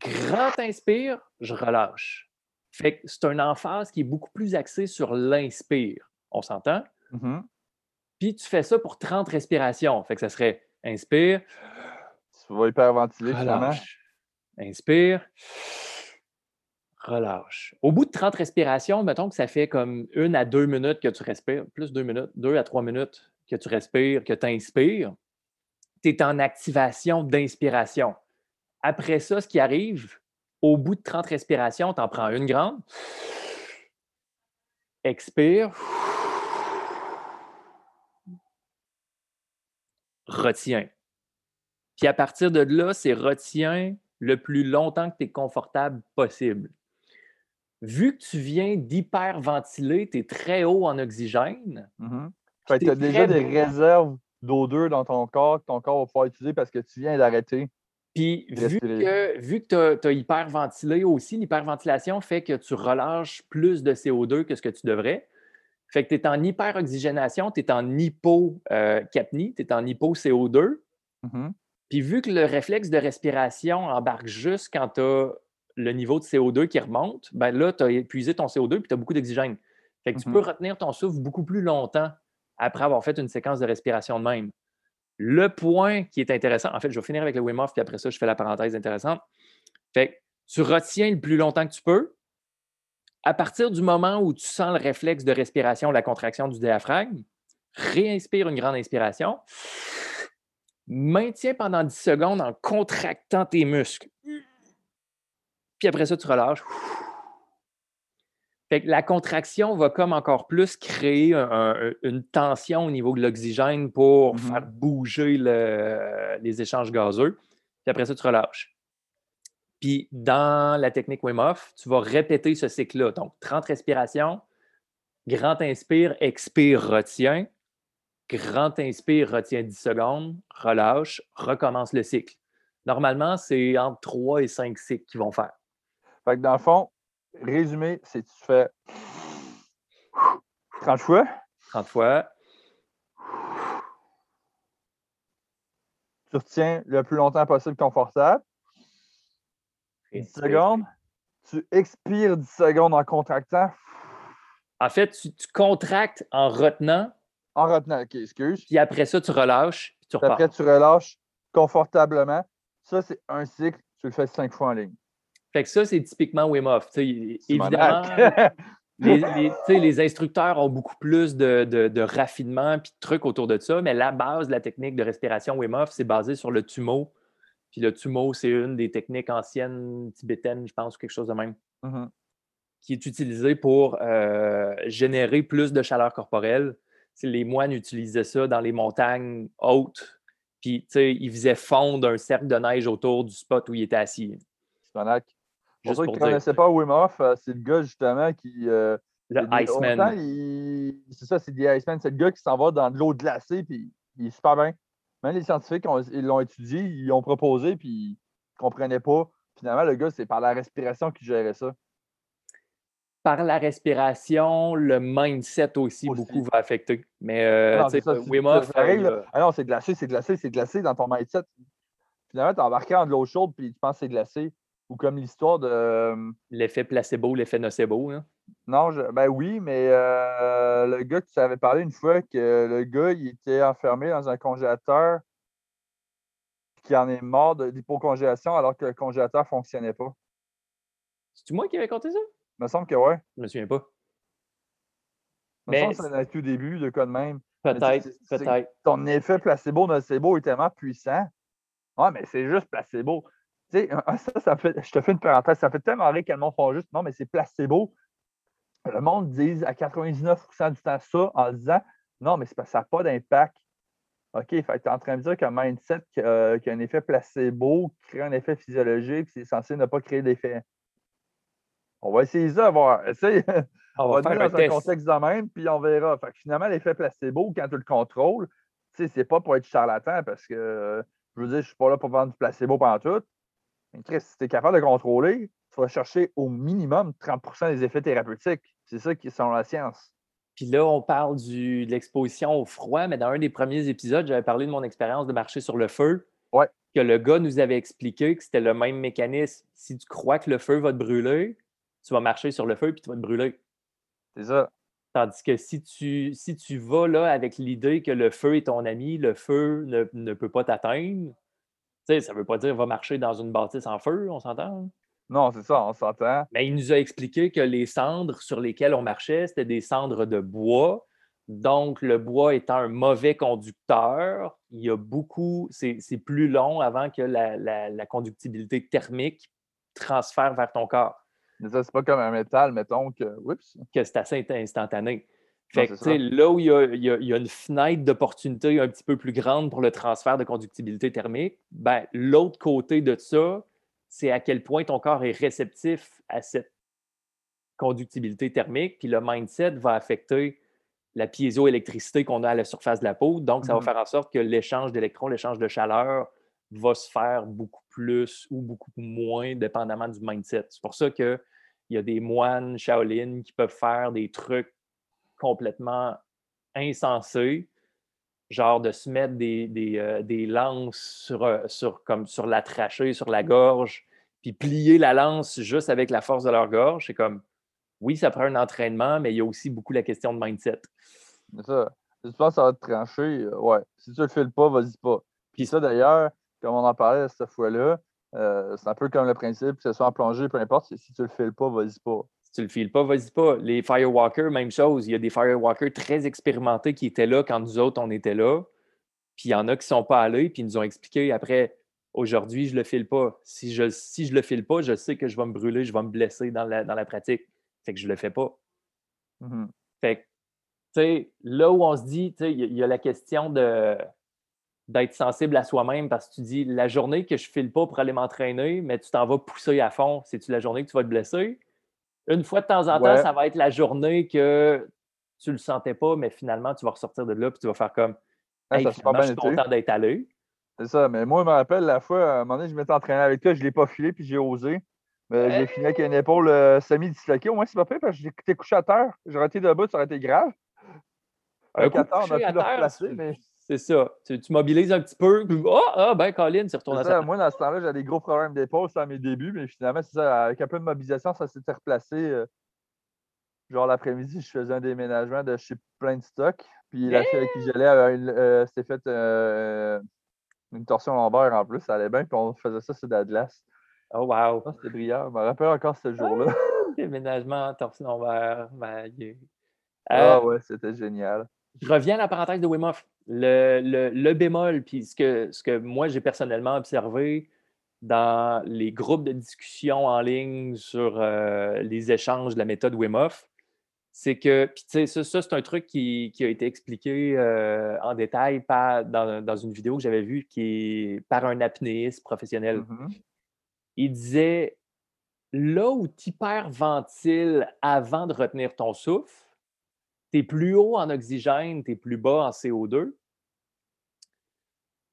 grand inspire, je relâche. Fait que c'est un emphase qui est beaucoup plus axé sur l'inspire. On s'entend? Mm-hmm. Puis tu fais ça pour 30 respirations. Fait que ça serait inspire. Tu vas hyperventiler relâche. Inspire. Relâche. Au bout de 30 respirations, mettons que ça fait comme une à deux minutes que tu respires, plus deux minutes, deux à trois minutes que tu respires, que tu inspires, tu es en activation d'inspiration. Après ça, ce qui arrive, au bout de 30 respirations, tu en prends une grande. Expire. Retiens. Puis à partir de là, c'est retiens le plus longtemps que tu es confortable possible. Vu que tu viens d'hyperventiler, tu es très haut en oxygène. Mm tu as déjà des réserves d'odeur dans ton corps que ton corps va pouvoir utiliser parce que tu viens d'arrêter. Puis, vu que, vu que tu as, hyperventilé aussi, l'hyperventilation fait que tu relâches plus de CO2 que ce que tu devrais. Fait que tu es en hyperoxygénation, tu es en hypocapnie, tu es en hypo-CO2. Mm-hmm. Puis vu que le réflexe de respiration embarque juste quand tu as le niveau de CO2 qui remonte, ben là, tu as épuisé ton CO2 puis tu as beaucoup d'oxygène. Fait que tu peux mm-hmm. retenir ton souffle beaucoup plus longtemps après avoir fait une séquence de respiration de même. Le point qui est intéressant, en fait, je vais finir avec le Wim Hof, puis après ça, je fais la parenthèse intéressante. Fait tu retiens le plus longtemps que tu peux. À partir du moment où tu sens le réflexe de respiration, la contraction du diaphragme, réinspire une grande inspiration. Maintiens pendant 10 secondes en contractant tes muscles. Puis après ça, tu relâches la contraction va comme encore plus créer une tension au niveau de l'oxygène pour mm-hmm. faire bouger les échanges gazeux. Puis après ça, tu relâches. Puis dans la technique Wim Hof, tu vas répéter ce cycle-là. Donc, 30 respirations, grand inspire, expire, retiens. Grand inspire, retiens 10 secondes, relâche, recommence le cycle. Normalement, c'est entre 3 et 5 cycles qu'ils vont faire. Fait que dans le fond, résumé, c'est tu fais 30 fois. 30 fois. Tu retiens le plus longtemps possible confortable. 10 secondes. Tu expires 10 secondes en contractant. En fait, tu, contractes en retenant. En retenant, OK, excuse. Puis après ça, tu relâches. Puis tu repars. Après, tu relâches confortablement. Ça, c'est un cycle. Tu le fais cinq fois en ligne. Fait que ça, c'est typiquement Wim Hof. évidemment, [LAUGHS] les, instructeurs ont beaucoup plus de, raffinement et de trucs autour de ça, mais la base de la technique de respiration Wim Hof, c'est basé sur le tumo. Puis le tumo, c'est une des techniques anciennes tibétaines, je pense, ou quelque chose de même, mm-hmm. qui est utilisée pour euh, générer plus de chaleur corporelle. les moines utilisaient ça dans les montagnes hautes, puis ils faisaient fondre un cercle de neige autour du spot où ils étaient assis. Pour ceux qui ne connaissaient pas Wim Hof, euh, c'est le gars justement qui. Euh, le Iceman. C'est ça, c'est The Iceman. C'est le gars qui s'en va dans de l'eau glacée, puis il est super bien. Même les scientifiques, ils l'ont étudié, ils l'ont proposé, puis ils ne comprenaient pas. Finalement, le gars, c'est par la respiration qu'il gérait ça. Par la respiration, le mindset aussi, beaucoup va affecter. Mais euh, Wim Hof. Ah non, c'est glacé, c'est glacé, c'est glacé dans ton mindset. Finalement, tu es embarqué dans de l'eau chaude, puis tu penses que c'est glacé. Ou comme l'histoire de. Euh, l'effet placebo, l'effet nocebo. Hein? Non, ben oui, mais euh, le gars qui savait parlé une fois que le gars, il était enfermé dans un congélateur qui en est mort d'hypocongélation alors que le congélateur ne fonctionnait pas. C'est-tu moi qui avais compté ça? Il me semble que oui. Je me souviens pas. Il me semble que c'est tout début de quoi de même. Peut-être, peut-être. Ton effet placebo-nocebo est tellement puissant. Ouais, mais c'est juste placebo. Tu sais, ça, ça fait, je te fais une parenthèse, ça fait tellement rire que le monde font juste, non, mais c'est placebo. Le monde dit à 99% du temps ça en disant, non, mais c'est parce que ça n'a pas d'impact. OK, tu es en train de dire qu'un mindset qui, a un effet placebo crée un effet physiologique, c'est censé ne pas créer d'effet. On va essayer ça, voir. [LAUGHS] On, va, faire dans un contexte de même, puis on verra. Fait finalement, l'effet placebo, quand tu le contrôles, c'est pas pour être charlatan parce que je veux dire, je ne suis pas là pour vendre du placebo pendant tout. Mais si tu es capable de contrôler, tu vas chercher au minimum 30% des effets thérapeutiques. C'est ça qui est selon la science. Puis là, on parle du, de l'exposition au froid, mais dans un des premiers épisodes, j'avais parlé de mon expérience de marcher sur le feu. Ouais. Que le gars nous avait expliqué que c'était le même mécanisme. Si tu crois que le feu va te brûler, tu vas marcher sur le feu puis tu vas te brûler. C'est ça. Tandis que si tu, si tu vas là avec l'idée que le feu est ton ami, le feu ne, ne peut pas t'atteindre, ça ne veut pas dire va marcher dans une bâtisse en feu, on s'entend? Non, c'est ça, on s'entend. Mais il nous a expliqué que les cendres sur lesquelles on marchait, c'était des cendres de bois. Donc, le bois étant un mauvais conducteur, il y a beaucoup, c'est plus long avant que la, conductibilité thermique transfère vers ton corps. Mais ça, c'est pas comme un métal, mettons, que, que c'est assez instantané. Fait que, là où il y, a, une fenêtre d'opportunité un petit peu plus grande pour le transfert de conductibilité thermique, ben, l'autre côté de ça, c'est à quel point ton corps est réceptif à cette conductibilité thermique, puis le mindset va affecter la piézoélectricité qu'on a à la surface de la peau. Donc, ça va mmh faire en sorte que l'échange d'électrons, l'échange de chaleur va se faire beaucoup plus ou beaucoup moins dépendamment du mindset. C'est pour ça qu'il y a des moines Shaolin qui peuvent faire des trucs complètement insensés, genre de se mettre des, des, euh, lances sur, euh, sur, comme sur la trachée, sur la gorge, puis plier la lance juste avec la force de leur gorge. C'est comme, oui, ça prend un entraînement, mais il y a aussi beaucoup la question de mindset. C'est ça. Si tu penses que ça va te trancher, euh, ouais. Si tu le files pas, vas-y pas. Puis ça, d'ailleurs, comme on en parlait cette fois-là, c'est un peu comme le principe, que ce soit en plongée, peu importe, si tu le files pas, vas-y pas. Si tu le files pas, vas-y pas. Les Firewalkers, même chose. Il y a des Firewalkers très expérimentés qui étaient là quand nous autres, on était là. Puis il y en a qui ne sont pas allés, puis ils nous ont expliqué après, aujourd'hui, je le file pas. Si je, si je le file pas, je sais que je vais me brûler, je vais me blesser dans la, dans la pratique. Fait que je le fais pas. Mmh fait que sais, là où on se dit, il y, a la question de d'être sensible à soi-même parce que tu dis la journée que je file pas pour aller m'entraîner, mais tu t'en vas pousser à fond, c'est-tu la journée que tu vas te blesser? Une fois de temps en temps, ça va être la journée que tu le sentais pas, mais finalement, tu vas ressortir de là et tu vas faire comme hey, je suis content d'être allé. C'est ça, mais moi, je me rappelle la fois, à un moment donné, je m'étais entraîné avec toi, je ne l'ai pas filé, puis j'ai osé. Mais j'ai fini avec une épaule euh, semi-disloquée. Au moins, c'est pas fait parce que j'étais couché à terre. J'aurais été debout, ça aurait été grave. Un coup on a pu le replacer, mais. C'est ça. Tu, mobilises un petit peu, oh, ah, ben, Colin, c'est retourné à ça. Moi, dans ce temps-là, j'avais des gros problèmes d'épaule, à mes débuts, mais finalement, c'est ça. Avec un peu de mobilisation, ça s'était replacé. Euh, genre, l'après-midi, je faisais un déménagement de chez plein de stock. Puis la fille avec qui j'allais euh, s'était fait euh, une torsion lombaire en plus. Ça allait bien, puis on faisait ça sur de la glace. Oh, wow. C'était brillant. Je me rappelle encore ce jour-là. Ah, [LAUGHS] déménagement, torsion lombaire, Ah ouais, c'était génial je reviens à la parenthèse de Wim Hof. Le, bémol, puis ce que, ce que moi j'ai personnellement observé dans les groupes de discussion en ligne sur euh, les échanges de la méthode Wim Hof, c'est que, puis tu sais, ça, c'est un truc qui, a été expliqué euh, en détail par, dans, une vidéo que j'avais vue qui est par un apnéiste professionnel. Mm-hmm. Il disait là où tu hyperventiles avant de retenir ton souffle, tu es plus haut en oxygène, tu es plus bas en CO2.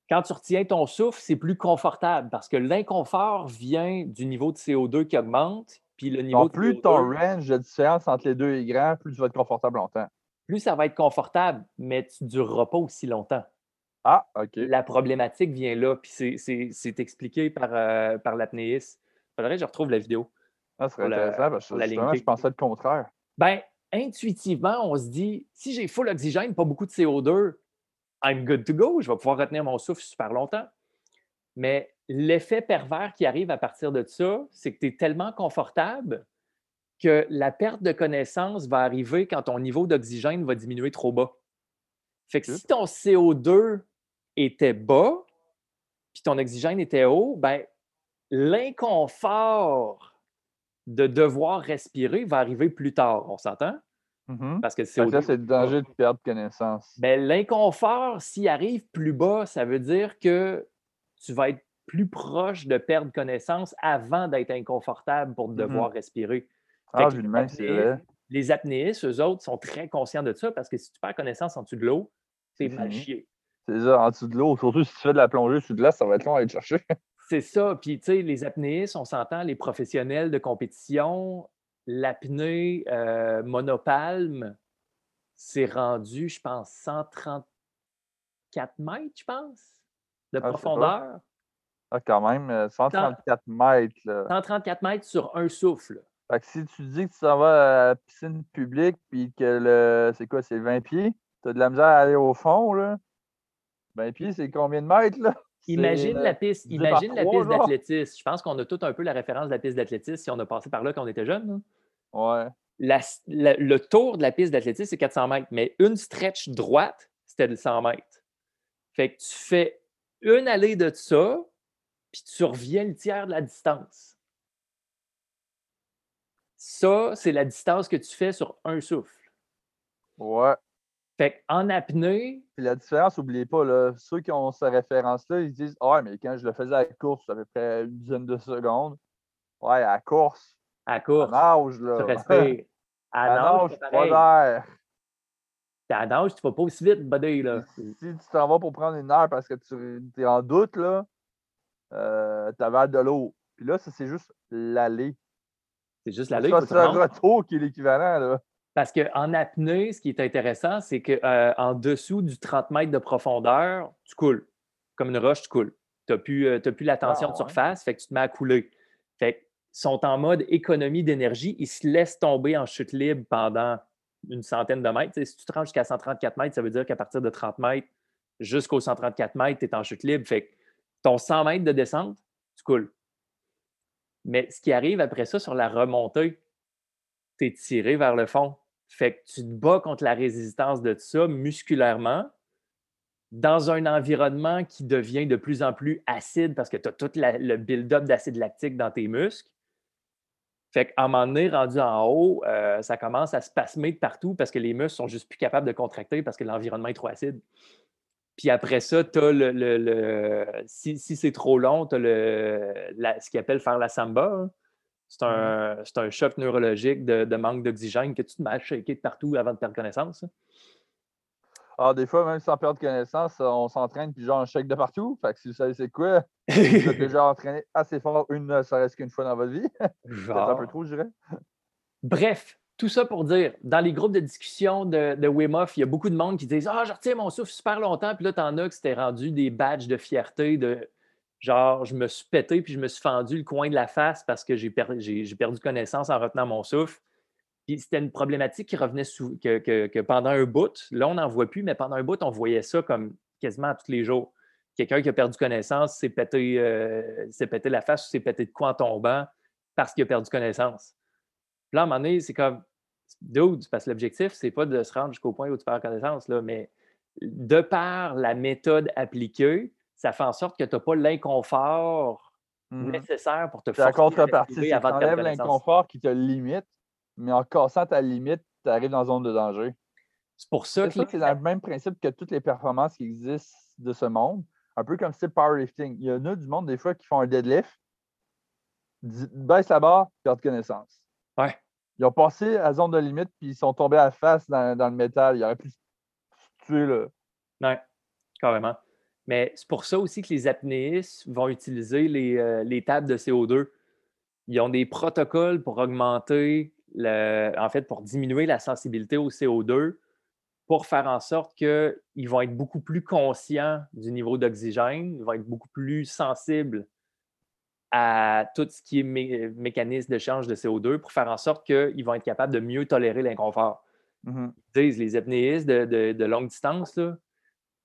Quand tu retiens ton souffle, c'est plus confortable parce que l'inconfort vient du niveau de CO2 qui augmente. Puis le niveau plus ton range de différence entre les deux est grand, plus tu vas être confortable longtemps. Plus ça va être confortable, mais tu ne dureras pas aussi longtemps. Ah, OK. La problématique vient là, puis c'est expliqué par, euh, par l'apnéiste. Faudrait que je retrouve la vidéo. Ah, c'est intéressant, parce que je pensais le contraire. Ben, intuitivement, on se dit si j'ai full oxygène, pas beaucoup de CO2, I'm good to go, je vais pouvoir retenir mon souffle super longtemps. Mais l'effet pervers qui arrive à partir de ça, c'est que tu es tellement confortable que la perte de connaissance va arriver quand ton niveau d'oxygène va diminuer trop bas. Fait que si ton CO2 était bas, puis ton oxygène était haut, ben l'inconfort de devoir respirer va arriver plus tard, on s'entend? Mm-hmm. Parce que c'est Ça, c'est le danger de perdre connaissance. Ben, L'inconfort, s'il arrive plus bas, ça veut dire que tu vas être plus proche de perdre connaissance avant d'être inconfortable pour mm-hmm. devoir respirer. Ah, les, les apnéistes, eux autres, sont très conscients de ça parce que si tu perds connaissance en dessous de l'eau, c'est mal chier. C'est ça, en dessous de l'eau. Surtout si tu fais de la plongée sous de glace, ça va être long à aller chercher. C'est ça. Puis, tu sais, les apnéistes, on s'entend, les professionnels de compétition, l'apnée euh, monopalme, c'est rendu, je pense, 134 mètres, je pense, de ah, profondeur. Ah, quand même, 134 euh, mètres. 134 mètres sur un souffle. Fait que si tu dis que tu s'en vas à la piscine publique, puis que le. C'est quoi, c'est 20 pieds? Tu as de la misère à aller au fond, là. 20 pieds, c'est combien de mètres, là? [LAUGHS] Imagine la piste, imagine la piste d'athlétisme. Je pense qu'on a tout un peu la référence de la piste d'athlétisme si on a passé par là quand on était jeune. Ouais. le tour de la piste d'athlétisme, c'est 400 mètres, mais une stretch droite, c'était de 100 mètres. Fait que tu fais une allée de ça, puis tu reviens le tiers de la distance. Ça, c'est la distance que tu fais sur un souffle. Ouais. Fait en apnée. Puis la différence, n'oubliez pas, là, ceux qui ont cette référence-là, ils disent Ah, mais quand je le faisais à la course, à peu près une dizaine de secondes. Ouais, à la course, À nage, là. Tu [LAUGHS] respires. À, À nage, nage, pas d'air. À nage, tu vas pas aussi vite, buddy, là. Si tu t'en vas pour prendre une heure parce que tu es en doute, là, euh, t'avales de l'eau. Puis là, ça, c'est juste l'aller. C'est juste l'aller. que c'est tu le remontes. retour qui est l'équivalent, là. Parce qu'en apnée, ce qui est intéressant, c'est qu'en dessous du 30 mètres de profondeur, tu coules. Comme une roche, tu coules. Tu n'as plus, euh, plus la tension Ah, de ouais. surface, fait que tu te mets à couler. Fait qu'ils sont en mode économie d'énergie. Ils se laissent tomber en chute libre pendant une centaine de mètres. Si tu te rends jusqu'à 134 mètres, ça veut dire qu'à partir de 30 mètres jusqu'aux 134 mètres, tu es en chute libre. Fait que ton 100 mètres de descente, tu coules. Mais ce qui arrive après ça sur la remontée, tu es tiré vers le fond. Fait que tu te bats contre la résistance de ça musculairement dans un environnement qui devient de plus en plus acide parce que tu as tout le build-up d'acide lactique dans tes muscles. Fait qu'à un moment donné, rendu en haut, euh, ça commence à se pasmer de partout parce que les muscles sont juste plus capables de contracter parce que l'environnement est trop acide. Puis après ça, tu as le. le- le- si si c'est trop long, tu as le, la- ce qu'ils appellent faire la samba. hein. C'est un, c'est un choc neurologique de, de manque d'oxygène que tu te mets à shaker de partout avant de perdre connaissance. Alors, des fois, même sans perdre connaissance, on s'entraîne, puis genre, on chèque de partout. Fait que si vous savez c'est quoi, vous êtes déjà [LAUGHS] entraîné assez fort, une, ça reste qu'une fois dans votre vie. [LAUGHS] Peut-être un peu Genre. trop, je dirais. Bref, tout ça pour dire, dans les groupes de discussion de, de Wim Hof, il y a beaucoup de monde qui disent Ah, je retiens mon souffle super longtemps. Puis là, t'en as que c'était rendu des badges de fierté de genre, je me suis pété puis je me suis fendu le coin de la face parce que j'ai per- j'ai- j'ai perdu connaissance en retenant mon souffle. Puis c'était une problématique qui revenait sous, que, que- que pendant un bout, là, on n'en voit plus, mais pendant un bout, on voyait ça comme quasiment tous les jours. Quelqu'un qui a perdu connaissance s'est pété, euh, s'est pété la face ou s'est pété de quoi en tombant parce qu'il a perdu connaissance. Puis là, à un moment donné, c'est comme, dude, parce que l'objectif, c'est pas de se rendre jusqu'au point où tu perds connaissance, là, mais de par la méthode appliquée, ça fait en sorte que tu n'as pas l'inconfort Mhm. nécessaire pour te C'est la contrepartie. C'est l'inconfort qui te limite, mais en cassant ta limite, tu arrives dans la zone de danger. C'est pour ça que c'est les- le même principe que toutes les performances qui existent de ce monde. Un peu comme c'est powerlifting. Il y en a du monde, des fois, qui font un deadlift, baissent la barre, perdent connaissance. Ouais. Ils ont passé à la zone de limite, puis ils sont tombés à la face dans, dans le métal. Ils auraient pu se tuer, là. Ouais, carrément. Mais c'est pour ça aussi que les apnéistes vont utiliser les, euh, les tables de CO2. Ils ont des protocoles pour augmenter, le, en fait, pour diminuer la sensibilité au CO2, pour faire en sorte qu'ils vont être beaucoup plus conscients du niveau d'oxygène, ils vont être beaucoup plus sensibles à tout ce qui est mé- mécanisme d'échange de CO2 pour faire en sorte qu'ils vont être capables de mieux tolérer l'inconfort Mhm. disent les apnéistes de, de- de longue distance,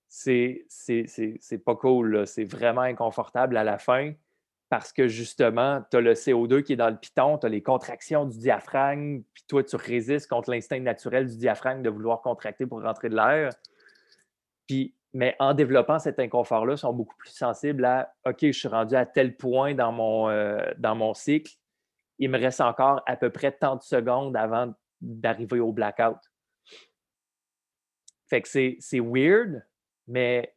c'est, pas cool. C'est vraiment inconfortable à la fin parce que justement, tu as le CO2 qui est dans le piton, tu as les contractions du diaphragme, puis toi, tu résistes contre l'instinct naturel du diaphragme de vouloir contracter pour rentrer de l'air. Puis, mais en développant cet inconfort-là, ils sont beaucoup plus sensibles à OK, je suis rendu à tel point dans mon, euh, dans mon cycle, il me reste encore à peu près tant de secondes avant d'arriver au blackout. Fait que c'est weird, mais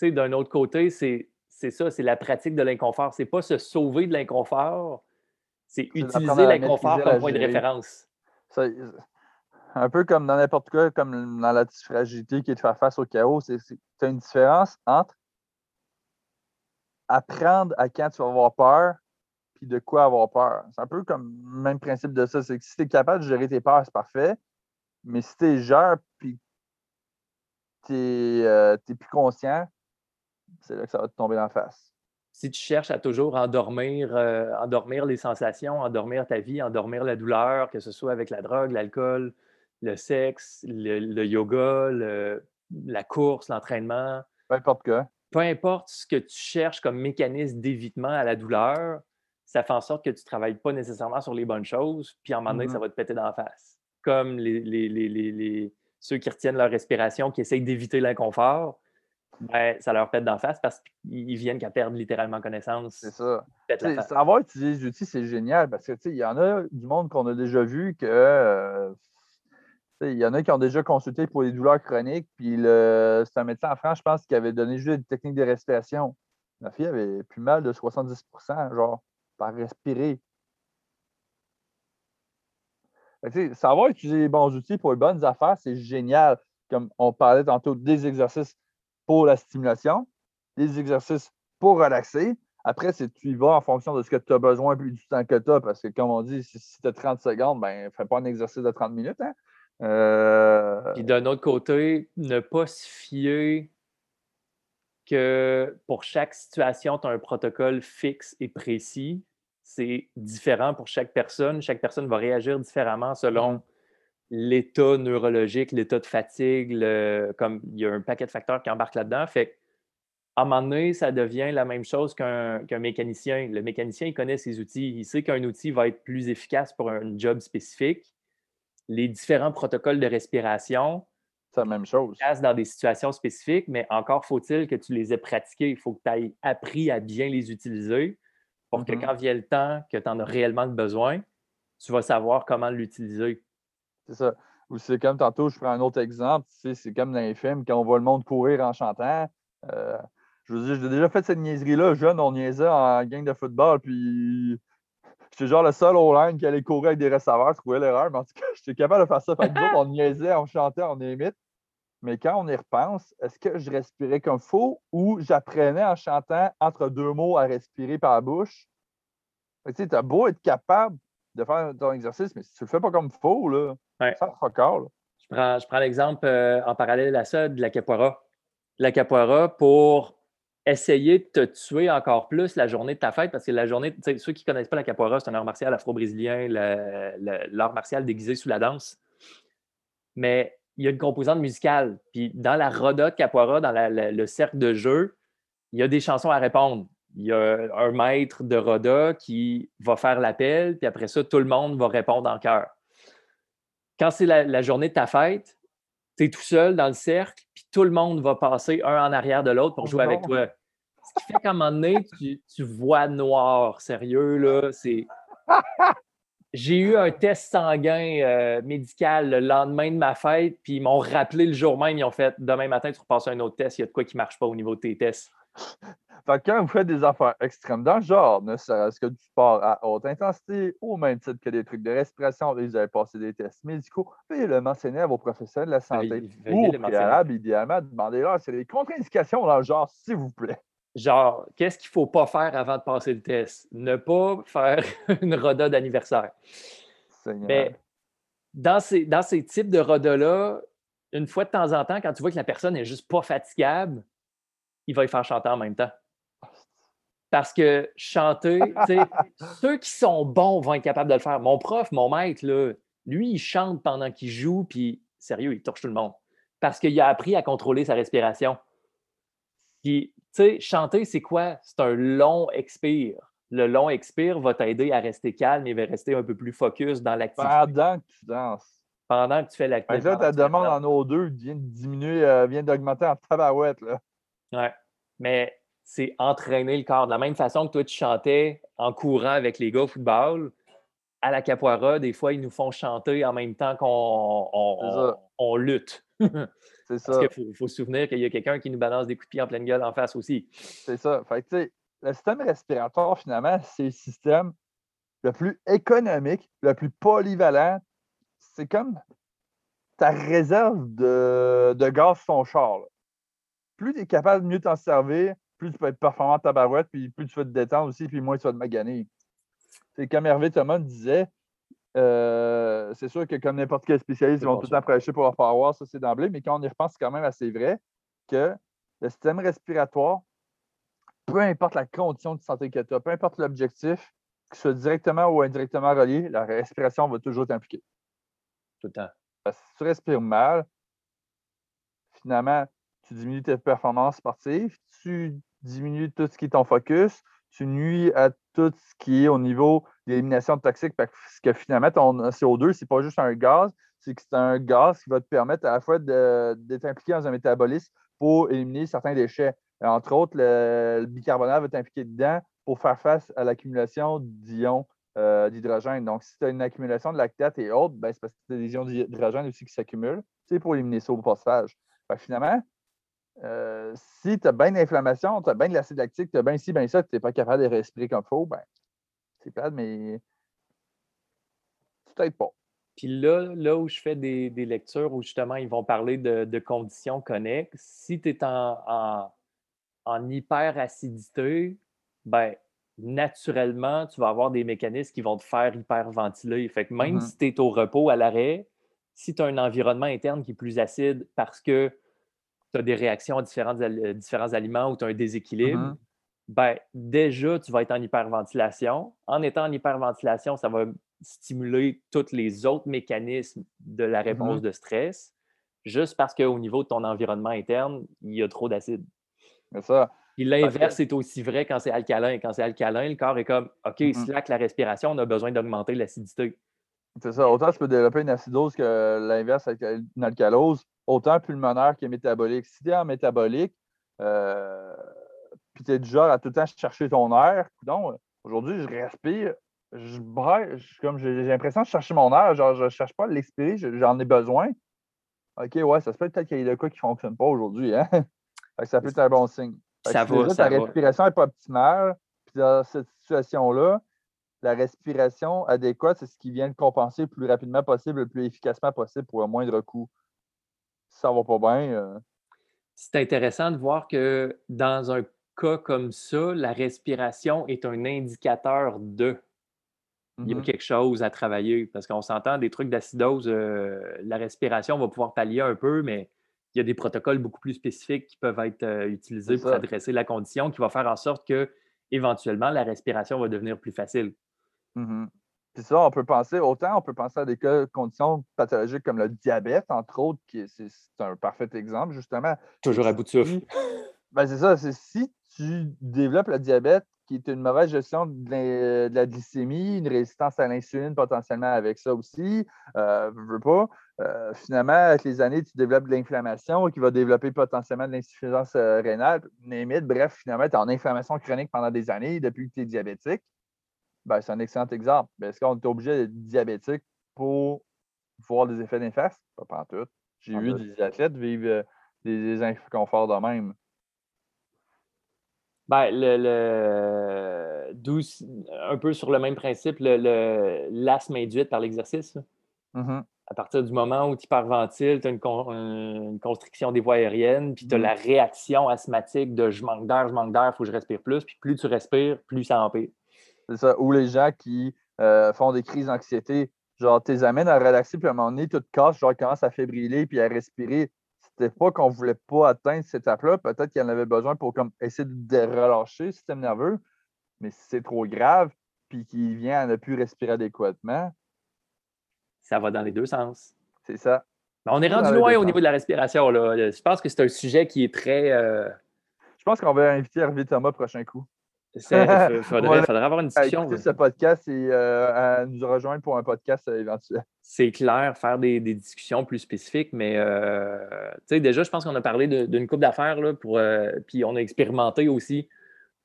d'un autre côté, c'est c'est ça, c'est la pratique de l'inconfort. C'est pas se sauver de l'inconfort, c'est utiliser l'inconfort comme point de référence. Ça- un peu comme dans n'importe quoi, comme dans la fragilité qui est de faire face au chaos, c'est tu as une différence entre apprendre à quand tu vas avoir peur puis de quoi avoir peur. C'est un peu comme le même principe de ça. C'est que si tu es capable de gérer tes peurs, c'est parfait. Mais si tu es gères puis tu es, plus conscient, c'est là que ça va te tomber dans la face. Si tu cherches à toujours endormir, euh, endormir les sensations, endormir ta vie, endormir la douleur, que ce soit avec la drogue, l'alcool, le sexe, le, le yoga, le- la course, l'entraînement, Peu importe quoi. peu importe ce que tu cherches comme mécanisme d'évitement à la douleur, ça fait en sorte que tu ne travailles pas nécessairement sur les bonnes choses, puis à un moment donné, ça Mhm. va te péter dans la face. Comme les, les- les- les- les- ceux qui retiennent leur respiration, qui essayent d'éviter l'inconfort, ben, ça leur pète la face parce qu'ils viennent qu'à perdre littéralement connaissance. C'est ça. savoir utiliser les outils, c'est génial parce que il y en a du monde qu'on a déjà vu que euh, il y en a qui ont déjà consulté pour les douleurs chroniques, puis c'est un médecin en France, je pense, qui avait donné juste des techniques de respiration. La fille avait plus mal de 70% genre, par respirer. savoir utiliser les bons outils pour les bonnes affaires, c'est génial. Comme on parlait tantôt des exercices pour la stimulation, des exercices pour relaxer. Après, tu y vas en fonction de ce que tu as besoin plus du temps que tu as, parce que comme on dit, si, tu as 30 secondes, ben fais pas un exercice de 30 minutes. Hein? Euh, Puis d'un autre côté, ne pas se fier que pour chaque situation, tu as un protocole fixe et précis. C'est différent pour chaque personne. Chaque personne va réagir différemment selon. L'état neurologique, l'état de fatigue, comme il y a un paquet de facteurs qui embarquent là-dedans. Fait à un moment donné, ça devient la même chose qu'un mécanicien. Le mécanicien, il connaît ses outils. Il sait qu'un outil va être plus efficace pour un job spécifique. Les différents protocoles de respiration, c'est la même chose. dans des situations spécifiques, mais encore faut-il que tu les aies pratiqués. Il faut que tu aies appris à bien les utiliser pour que mm-hmm. quand vient le temps que tu en as réellement besoin, tu vas savoir comment l'utiliser. C'est. Ou c'est comme tantôt, je prends un autre exemple, c'est comme dans les films, quand on voit le monde courir en chantant. Euh, je veux dire, j'ai déjà fait cette niaiserie-là. Jeune, on niaisait en gang de football, puis j'étais genre le seul au line qui allait courir avec des receveurs, trouvais l'erreur, mais en tout cas, [LAUGHS] j'étais capable de faire ça. Fait que on niaisait, on chantait, on imite. Mais quand on y repense, est-ce que je respirais comme faux ou j'apprenais en chantant entre deux mots à respirer par la bouche? Tu sais, as beau être capable de faire ton exercice, mais si tu le fais pas comme faux, là, ça encore. Je prends, je prends l'exemple euh, en parallèle à ça de la capoeira. La capoeira, pour essayer de te tuer encore plus la journée de ta fête, parce que la journée, ceux qui ne connaissent pas la capoeira, c'est un art martial afro-brésilien, l'art martial déguisé sous la danse. Mais il y a une composante musicale. Puis dans la roda de capoeira, dans le cercle de jeu, il y a des chansons à répondre. Il y a un maître de roda qui va faire l'appel, puis après ça, tout le monde va répondre en chœur. Quand c'est la, journée de ta fête, tu es tout seul dans le cercle, puis tout le monde va passer un en arrière de l'autre pour jouer avec toi. Ce qui fait qu'à un moment donné, tu, tu vois noir, sérieux, là. C'est. [LAUGHS] J'ai eu un test sanguin euh, médical le lendemain de ma fête, puis ils m'ont rappelé le jour même. Ils ont fait demain matin, tu repasses un autre test. Il y a de quoi qui ne marche pas au niveau de tes tests. Fait quand vous faites des affaires extrêmes dans le genre, ne serait-ce que du sport à haute intensité, au même titre que des trucs de respiration, vous avez passé des tests médicaux, veuillez le mentionner à vos professionnels de la santé. ou au préalable, idéalement, demandez-leur c'est des contre-indications dans le genre, s'il vous plaît. Genre, qu'est-ce qu'il ne faut pas faire avant de passer le test? Ne pas faire [LAUGHS] une roda d'anniversaire. Mais dans ces, dans ces types de rodas-là, une fois de temps en temps, quand tu vois que la personne n'est juste pas fatigable, il va y faire chanter en même temps. Parce que chanter, [LAUGHS] ceux qui sont bons vont être capables de le faire. Mon prof, mon maître, là, lui, il chante pendant qu'il joue, puis sérieux, il touche tout le monde. Parce qu'il a appris à contrôler sa respiration. Puis tu sais, chanter, c'est quoi? C'est un long expire. Le long expire va t'aider à rester calme et va rester un peu plus focus dans l'activité. Pendant que tu danses. Pendant que tu fais l'activité. Là, ta demande en O2 vient de diminuer, euh, vient d'augmenter en tabarouette. Là. Ouais. Mais c'est entraîner le corps. De la même façon que toi, tu chantais en courant avec les gars au football, à la capoeira, des fois, ils nous font chanter en même temps qu'on on lutte. [LAUGHS] Parce qu'il faut, se souvenir qu'il y a quelqu'un qui nous balance des coups de pied en pleine gueule en face aussi. C'est ça. Fait le système respiratoire, finalement, c'est le système le plus économique, le plus polyvalent. C'est comme ta réserve de, gaz sur ton char. Plus tu es capable de mieux t'en servir, plus tu peux être performant à ta barouette, puis plus tu vas te détendre aussi, puis moins tu vas te maganer. C'est comme Hervé Thomas disait, euh, c'est sûr que comme n'importe quel spécialiste, ils vont tout le temps prêcher pour leur power, ça c'est d'emblée, mais quand on y repense, c'est quand même assez vrai que le système respiratoire, peu importe la condition de santé que tu as, peu importe l'objectif, que ce soit directement ou indirectement relié, la respiration va toujours t'impliquer. Tout le temps. Parce que si tu respires mal, finalement, tu diminues tes performances sportives, tu diminues tout ce qui est ton focus, tu nuis à tout ce qui est au niveau d'élimination de toxiques, parce que finalement, ton CO2, ce n'est pas juste un gaz, c'est que c'est un gaz qui va te permettre à la fois d'être impliqué dans un métabolisme pour éliminer certains déchets. Entre autres, le, bicarbonate va t'impliquer dedans pour faire face à l'accumulation d'ions euh, d'hydrogène. Donc, si tu as une accumulation de lactate et autres, ben, c'est parce que tu as des ions d'hydrogène aussi qui s'accumulent. C'est pour éliminer ça au passage. finalement, euh, si tu as bien d'inflammation, tu as bien de l'acide lactique, tu as bien ci, bien ça, tu n'es pas capable de respirer comme il faut, ben, c'est plate, mais tu t'aides pas. Puis là, là où je fais des, lectures où justement ils vont parler de, conditions connexes, si tu es en, en, en hyperacidité, ben, naturellement, tu vas avoir des mécanismes qui vont te faire hyperventiler. Fait que même mm-hmm. si tu es au repos, à l'arrêt, si tu as un environnement interne qui est plus acide parce que tu as des réactions à différents, différents aliments ou tu as un déséquilibre, mm-hmm. ben, déjà, tu vas être en hyperventilation. En étant en hyperventilation, ça va stimuler tous les autres mécanismes de la réponse mm-hmm. de stress, juste parce qu'au niveau de ton environnement interne, il y a trop d'acide. Ça. Et l'inverse est aussi vrai quand c'est alcalin. Quand c'est alcalin, le corps est comme OK, mm-hmm. slack la respiration, on a besoin d'augmenter l'acidité. C'est ça. Autant tu peux développer une acidose que l'inverse avec une alcalose, autant pulmonaire que métabolique. Si tu es en métabolique, euh, puis tu es du genre à tout le temps chercher ton air, donc aujourd'hui, je respire, je comme j'ai l'impression de chercher mon air, genre je ne cherche pas à l'expirer, j'en ai besoin. OK, ouais, ça se peut peut-être qu'il y a de quoi qui ne fonctionne pas aujourd'hui. Hein? [LAUGHS] ça peut être un bon signe. Ça va, ta respiration n'est pas optimale. Puis dans cette situation-là, la respiration adéquate, c'est ce qui vient de compenser le plus rapidement possible, le plus efficacement possible pour un moindre coût. Ça ne va pas bien. Euh, c'est intéressant de voir que dans un cas comme ça, la respiration est un indicateur de. Il y a mm-hmm. quelque chose à travailler parce qu'on s'entend des trucs d'acidose, euh, la respiration va pouvoir pallier un peu, mais il y a des protocoles beaucoup plus spécifiques qui peuvent être euh, utilisés pour adresser la condition qui va faire en sorte que éventuellement la respiration va devenir plus facile. Mmh c'est ça, on peut penser, autant on peut penser à des conditions pathologiques comme le diabète, entre autres, qui c'est un parfait exemple, justement. Toujours à bout de souffle. Ben c'est ça, c'est si tu développes le diabète, qui est une mauvaise gestion de la, glycémie, une résistance à l'insuline potentiellement avec ça aussi, euh, veux pas. Euh, finalement, avec les années, tu développes de l'inflammation qui va développer potentiellement de l'insuffisance euh, rénale. Limite, bref, finalement, tu es en inflammation chronique pendant des années depuis que tu es diabétique. Ben, c'est un excellent exemple. Est-ce qu'on est obligé d'être diabétique pour voir des effets néfastes? Pas en tout. J'ai vu des athlètes vivre euh, des, inconforts de même. Ben, le, un peu sur le même principe, l'asthme induite par l'exercice. Mm-hmm. À partir du moment où tu hyperventiles, tu as une, constriction des voies aériennes, puis tu as mm-hmm. la réaction asthmatique de je manque d'air, je manque d'air, il faut que je respire plus. Puis plus tu respires, plus ça empire. C'est ça. Ou les gens qui euh, font des crises d'anxiété, genre, tu les amènes à relaxer, puis à un moment donné, tout casse, genre, commence à fibriller, puis à respirer. C'était pas qu'on voulait pas atteindre cette étape-là. Peut-être qu'il en avait besoin pour comme, essayer de relâcher le système nerveux. Mais si c'est trop grave, puis qu'il vient à ne plus respirer adéquatement. Ça va dans les deux sens. C'est ça. on est rendu loin au niveau de la respiration. Là. Je pense que c'est un sujet qui est très. Euh, Je pense qu'on va inviter Hervé Thomas prochain coup. Il faudrait, [LAUGHS] avoir une discussion. ce podcast et euh, nous rejoindre pour un podcast euh, éventuel. C'est clair, faire des, discussions plus spécifiques, mais euh, déjà, je pense qu'on a parlé d'une coupe d'affaires, pour, puis on a expérimenté aussi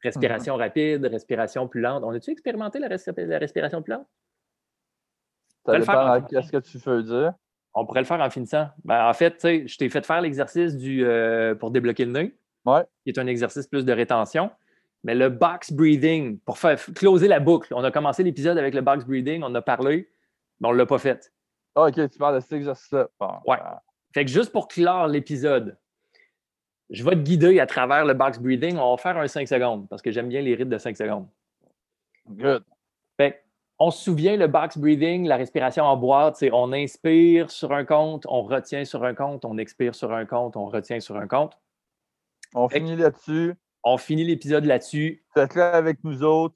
respiration mm-hmm. rapide, respiration plus lente. On a-tu expérimenté la, respiration plus lente? Ça dépend qu'est-ce que tu veux dire. On pourrait le faire en finissant. Ben, en fait, je t'ai fait faire l'exercice du pour débloquer le nez, ouais. qui est un exercice plus de rétention. Mais le box breathing, pour faire closer la boucle, on a commencé l'épisode avec le box breathing, on a parlé, mais on ne l'a pas fait. Ah, OK, tu parles de cet exercice-là. ouais. Fait que juste pour clore l'épisode, je vais te guider à travers le box breathing. On va faire un 5 secondes parce que j'aime bien les rythmes de 5 secondes. Good. Fait on se souvient, le box breathing, la respiration en boîte, c'est on inspire sur un compte, on retient sur un compte, on expire sur un compte, on retient sur un compte. On finit là-dessus. On finit l'épisode là-dessus. Faites-le avec nous autres.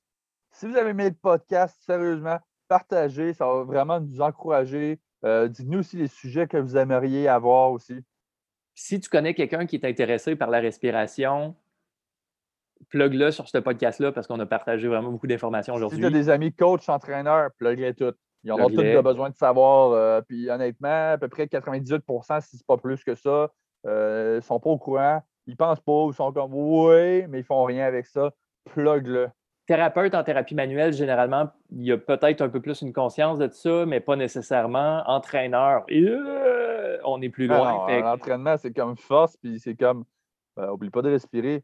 Si vous avez aimé le podcast, sérieusement, partagez. Ça va vraiment nous encourager. Euh, dites-nous aussi les sujets que vous aimeriez avoir aussi. Si tu connais quelqu'un qui est intéressé par la respiration, plug-le sur ce podcast-là parce qu'on a partagé vraiment beaucoup d'informations aujourd'hui. Si tu as des amis coachs, entraîneurs, plug-les toutes. Ils ont tous besoin de savoir. Euh, puis honnêtement, à peu près 98% si ce n'est pas plus que ça, euh, ne sont pas au courant ils pensent pas, ils sont comme oui, mais ils font rien avec ça. Plug-le. Thérapeute en thérapie manuelle, généralement, il y a peut-être un peu plus une conscience de ça, mais pas nécessairement. Entraîneur, euh, on est plus loin. L'entraînement, c'est comme force, puis c'est comme ben, oublie pas de respirer.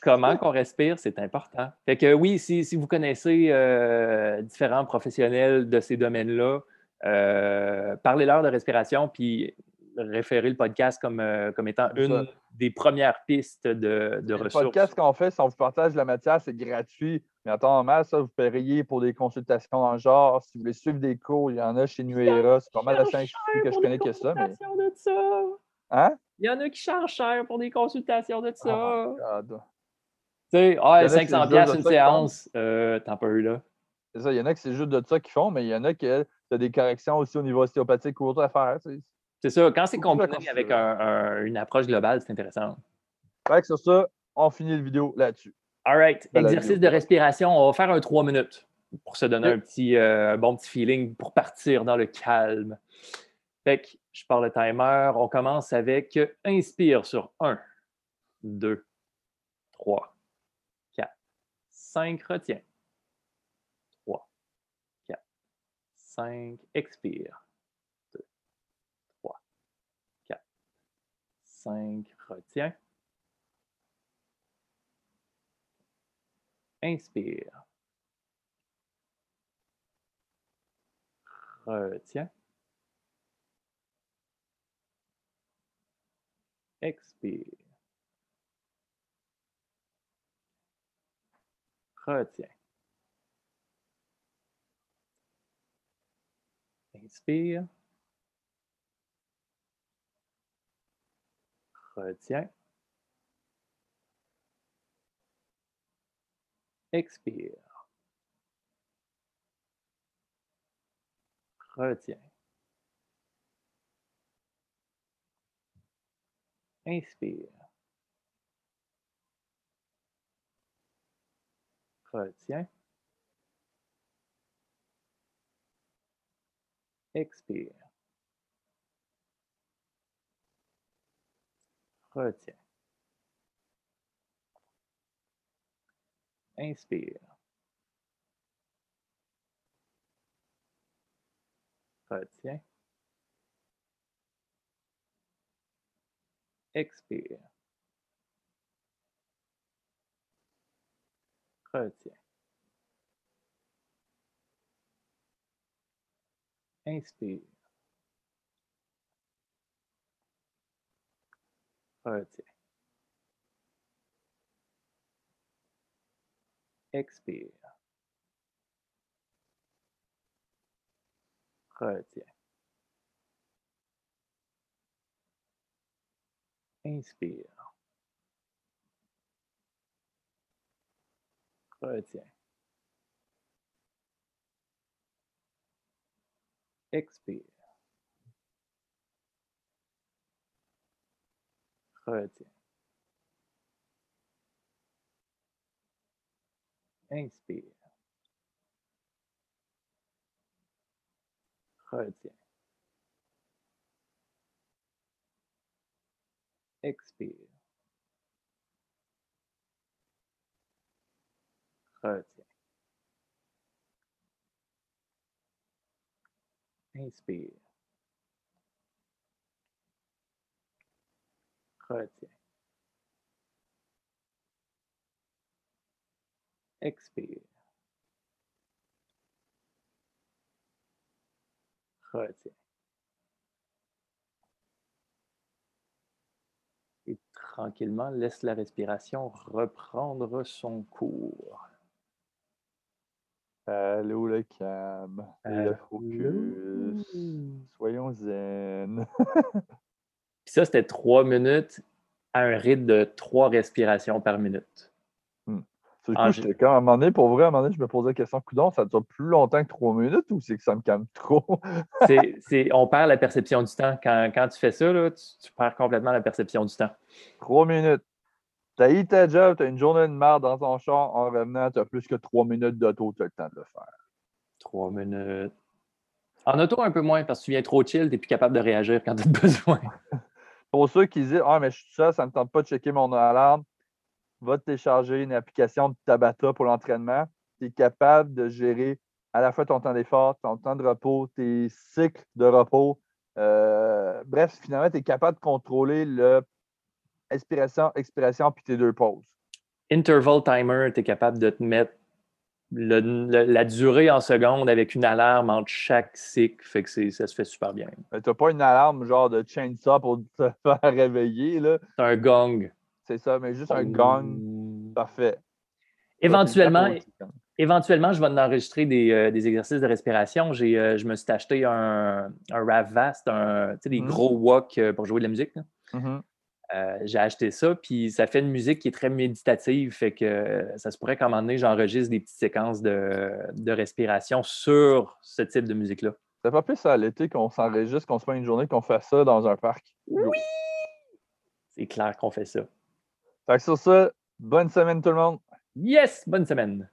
comment qu'on respire, c'est important. Fait que oui, si, vous connaissez euh, différents professionnels de ces domaines-là, euh, parlez-leur de respiration, puis référez le podcast comme, euh, comme étant une des premières pistes de, de ressources. Le podcast qu'on fait, si on vous partage la matière, c'est gratuit. Mais en temps normal, ça, vous payeriez pour des consultations dans genre. Si vous voulez suivre des cours, il y en a chez Nuera. C'est pas mal de chaînes que je connais que ça. Mais... Hein? Il y en a qui chargent cher pour des consultations de ça. Oh tu sais, ah, 500 pièces une séance, euh, t'en pas eu là. C'est ça, il y en a qui c'est juste de ça qu'ils font, mais il y en a qui ont des corrections aussi au niveau ostéopathique ou autre à faire. C'est ça, quand c'est combiné avec une approche globale, c'est intéressant. Fait que sur ça, on finit la vidéo là-dessus. All right. Exercice de respiration. On va faire un 3 minutes pour se donner un petit euh, bon petit feeling pour partir dans le calme. Fait que je parle le timer. On commence avec inspire sur 1, 2, 3, 4, 5, retiens. 3, 4, 5, expire. 2, 3, 4, 5, retiens. Inspire. Retiens. Expire. Retiens. Inspire. Retiens. Expire. Retiens. Inspire. Retiens. Expire. 30. inspire. 30. Expire. 30. Inspire. Retiens. Expire. Retiens. Inspire. Retiens. Expire. thirty. Shakespeare. Thirty. Experience. Thirty. Experience. Retiens. Expire. Retiens. Et tranquillement, laisse la respiration reprendre son cours. Allô le calme, le focus, soyons zen. [LAUGHS] Ça, c'était trois minutes à un rythme de trois respirations par minute. C'est ah, quand, à un moment donné, pour vrai, à un moment donné, je me posais la question, coudon, ça dure plus longtemps que trois minutes ou c'est que ça me calme trop? [LAUGHS] on perd la perception du temps. Quand, tu fais ça, tu, perds complètement la perception du temps. Trois minutes. T'as eu ta job, t'as une journée de merde dans ton char, en revenant, t'as plus que trois minutes d'auto, t'as le temps de le faire. Trois minutes. En auto, un peu moins, parce que tu viens trop chill, t'es plus capable de réagir quand t'as besoin. [LAUGHS] pour ceux qui disent Ah, mais je suis ça, ça ne me tente pas de checker mon alarme va télécharger une application de Tabata pour l'entraînement. Tu es capable de gérer à la fois ton temps d'effort, ton temps de repos, tes cycles de repos. Euh, bref, finalement, tu es capable de contrôler le inspiration, expiration puis tes deux pauses. interval timer, tu es capable de te mettre la durée en secondes avec une alarme entre chaque cycle. Fait que ça se fait super bien. Tu n'as pas une alarme genre de chainsaw pour te [LAUGHS] faire réveiller. C'est un gong. C'est ça, mais juste un gong. Parfait. Éventuellement, éventuellement, je vais enregistrer des, euh, des exercices de respiration. Euh, je me suis acheté un, un RAV Vast, un, des mm-hmm. gros wok euh, pour jouer de la musique. Mm-hmm. j'ai acheté ça, puis ça fait une musique qui est très méditative, fait que ça se pourrait qu'à un moment donné, j'enregistre des petites séquences de, de, respiration sur ce type de musique-là. C'est pas plus à l'été qu'on s'enregistre, qu'on se fait une journée, qu'on fait ça dans un parc. Oui! C'est clair qu'on fait ça. Fait que sur ça, bonne semaine tout le monde. Yes! Bonne semaine!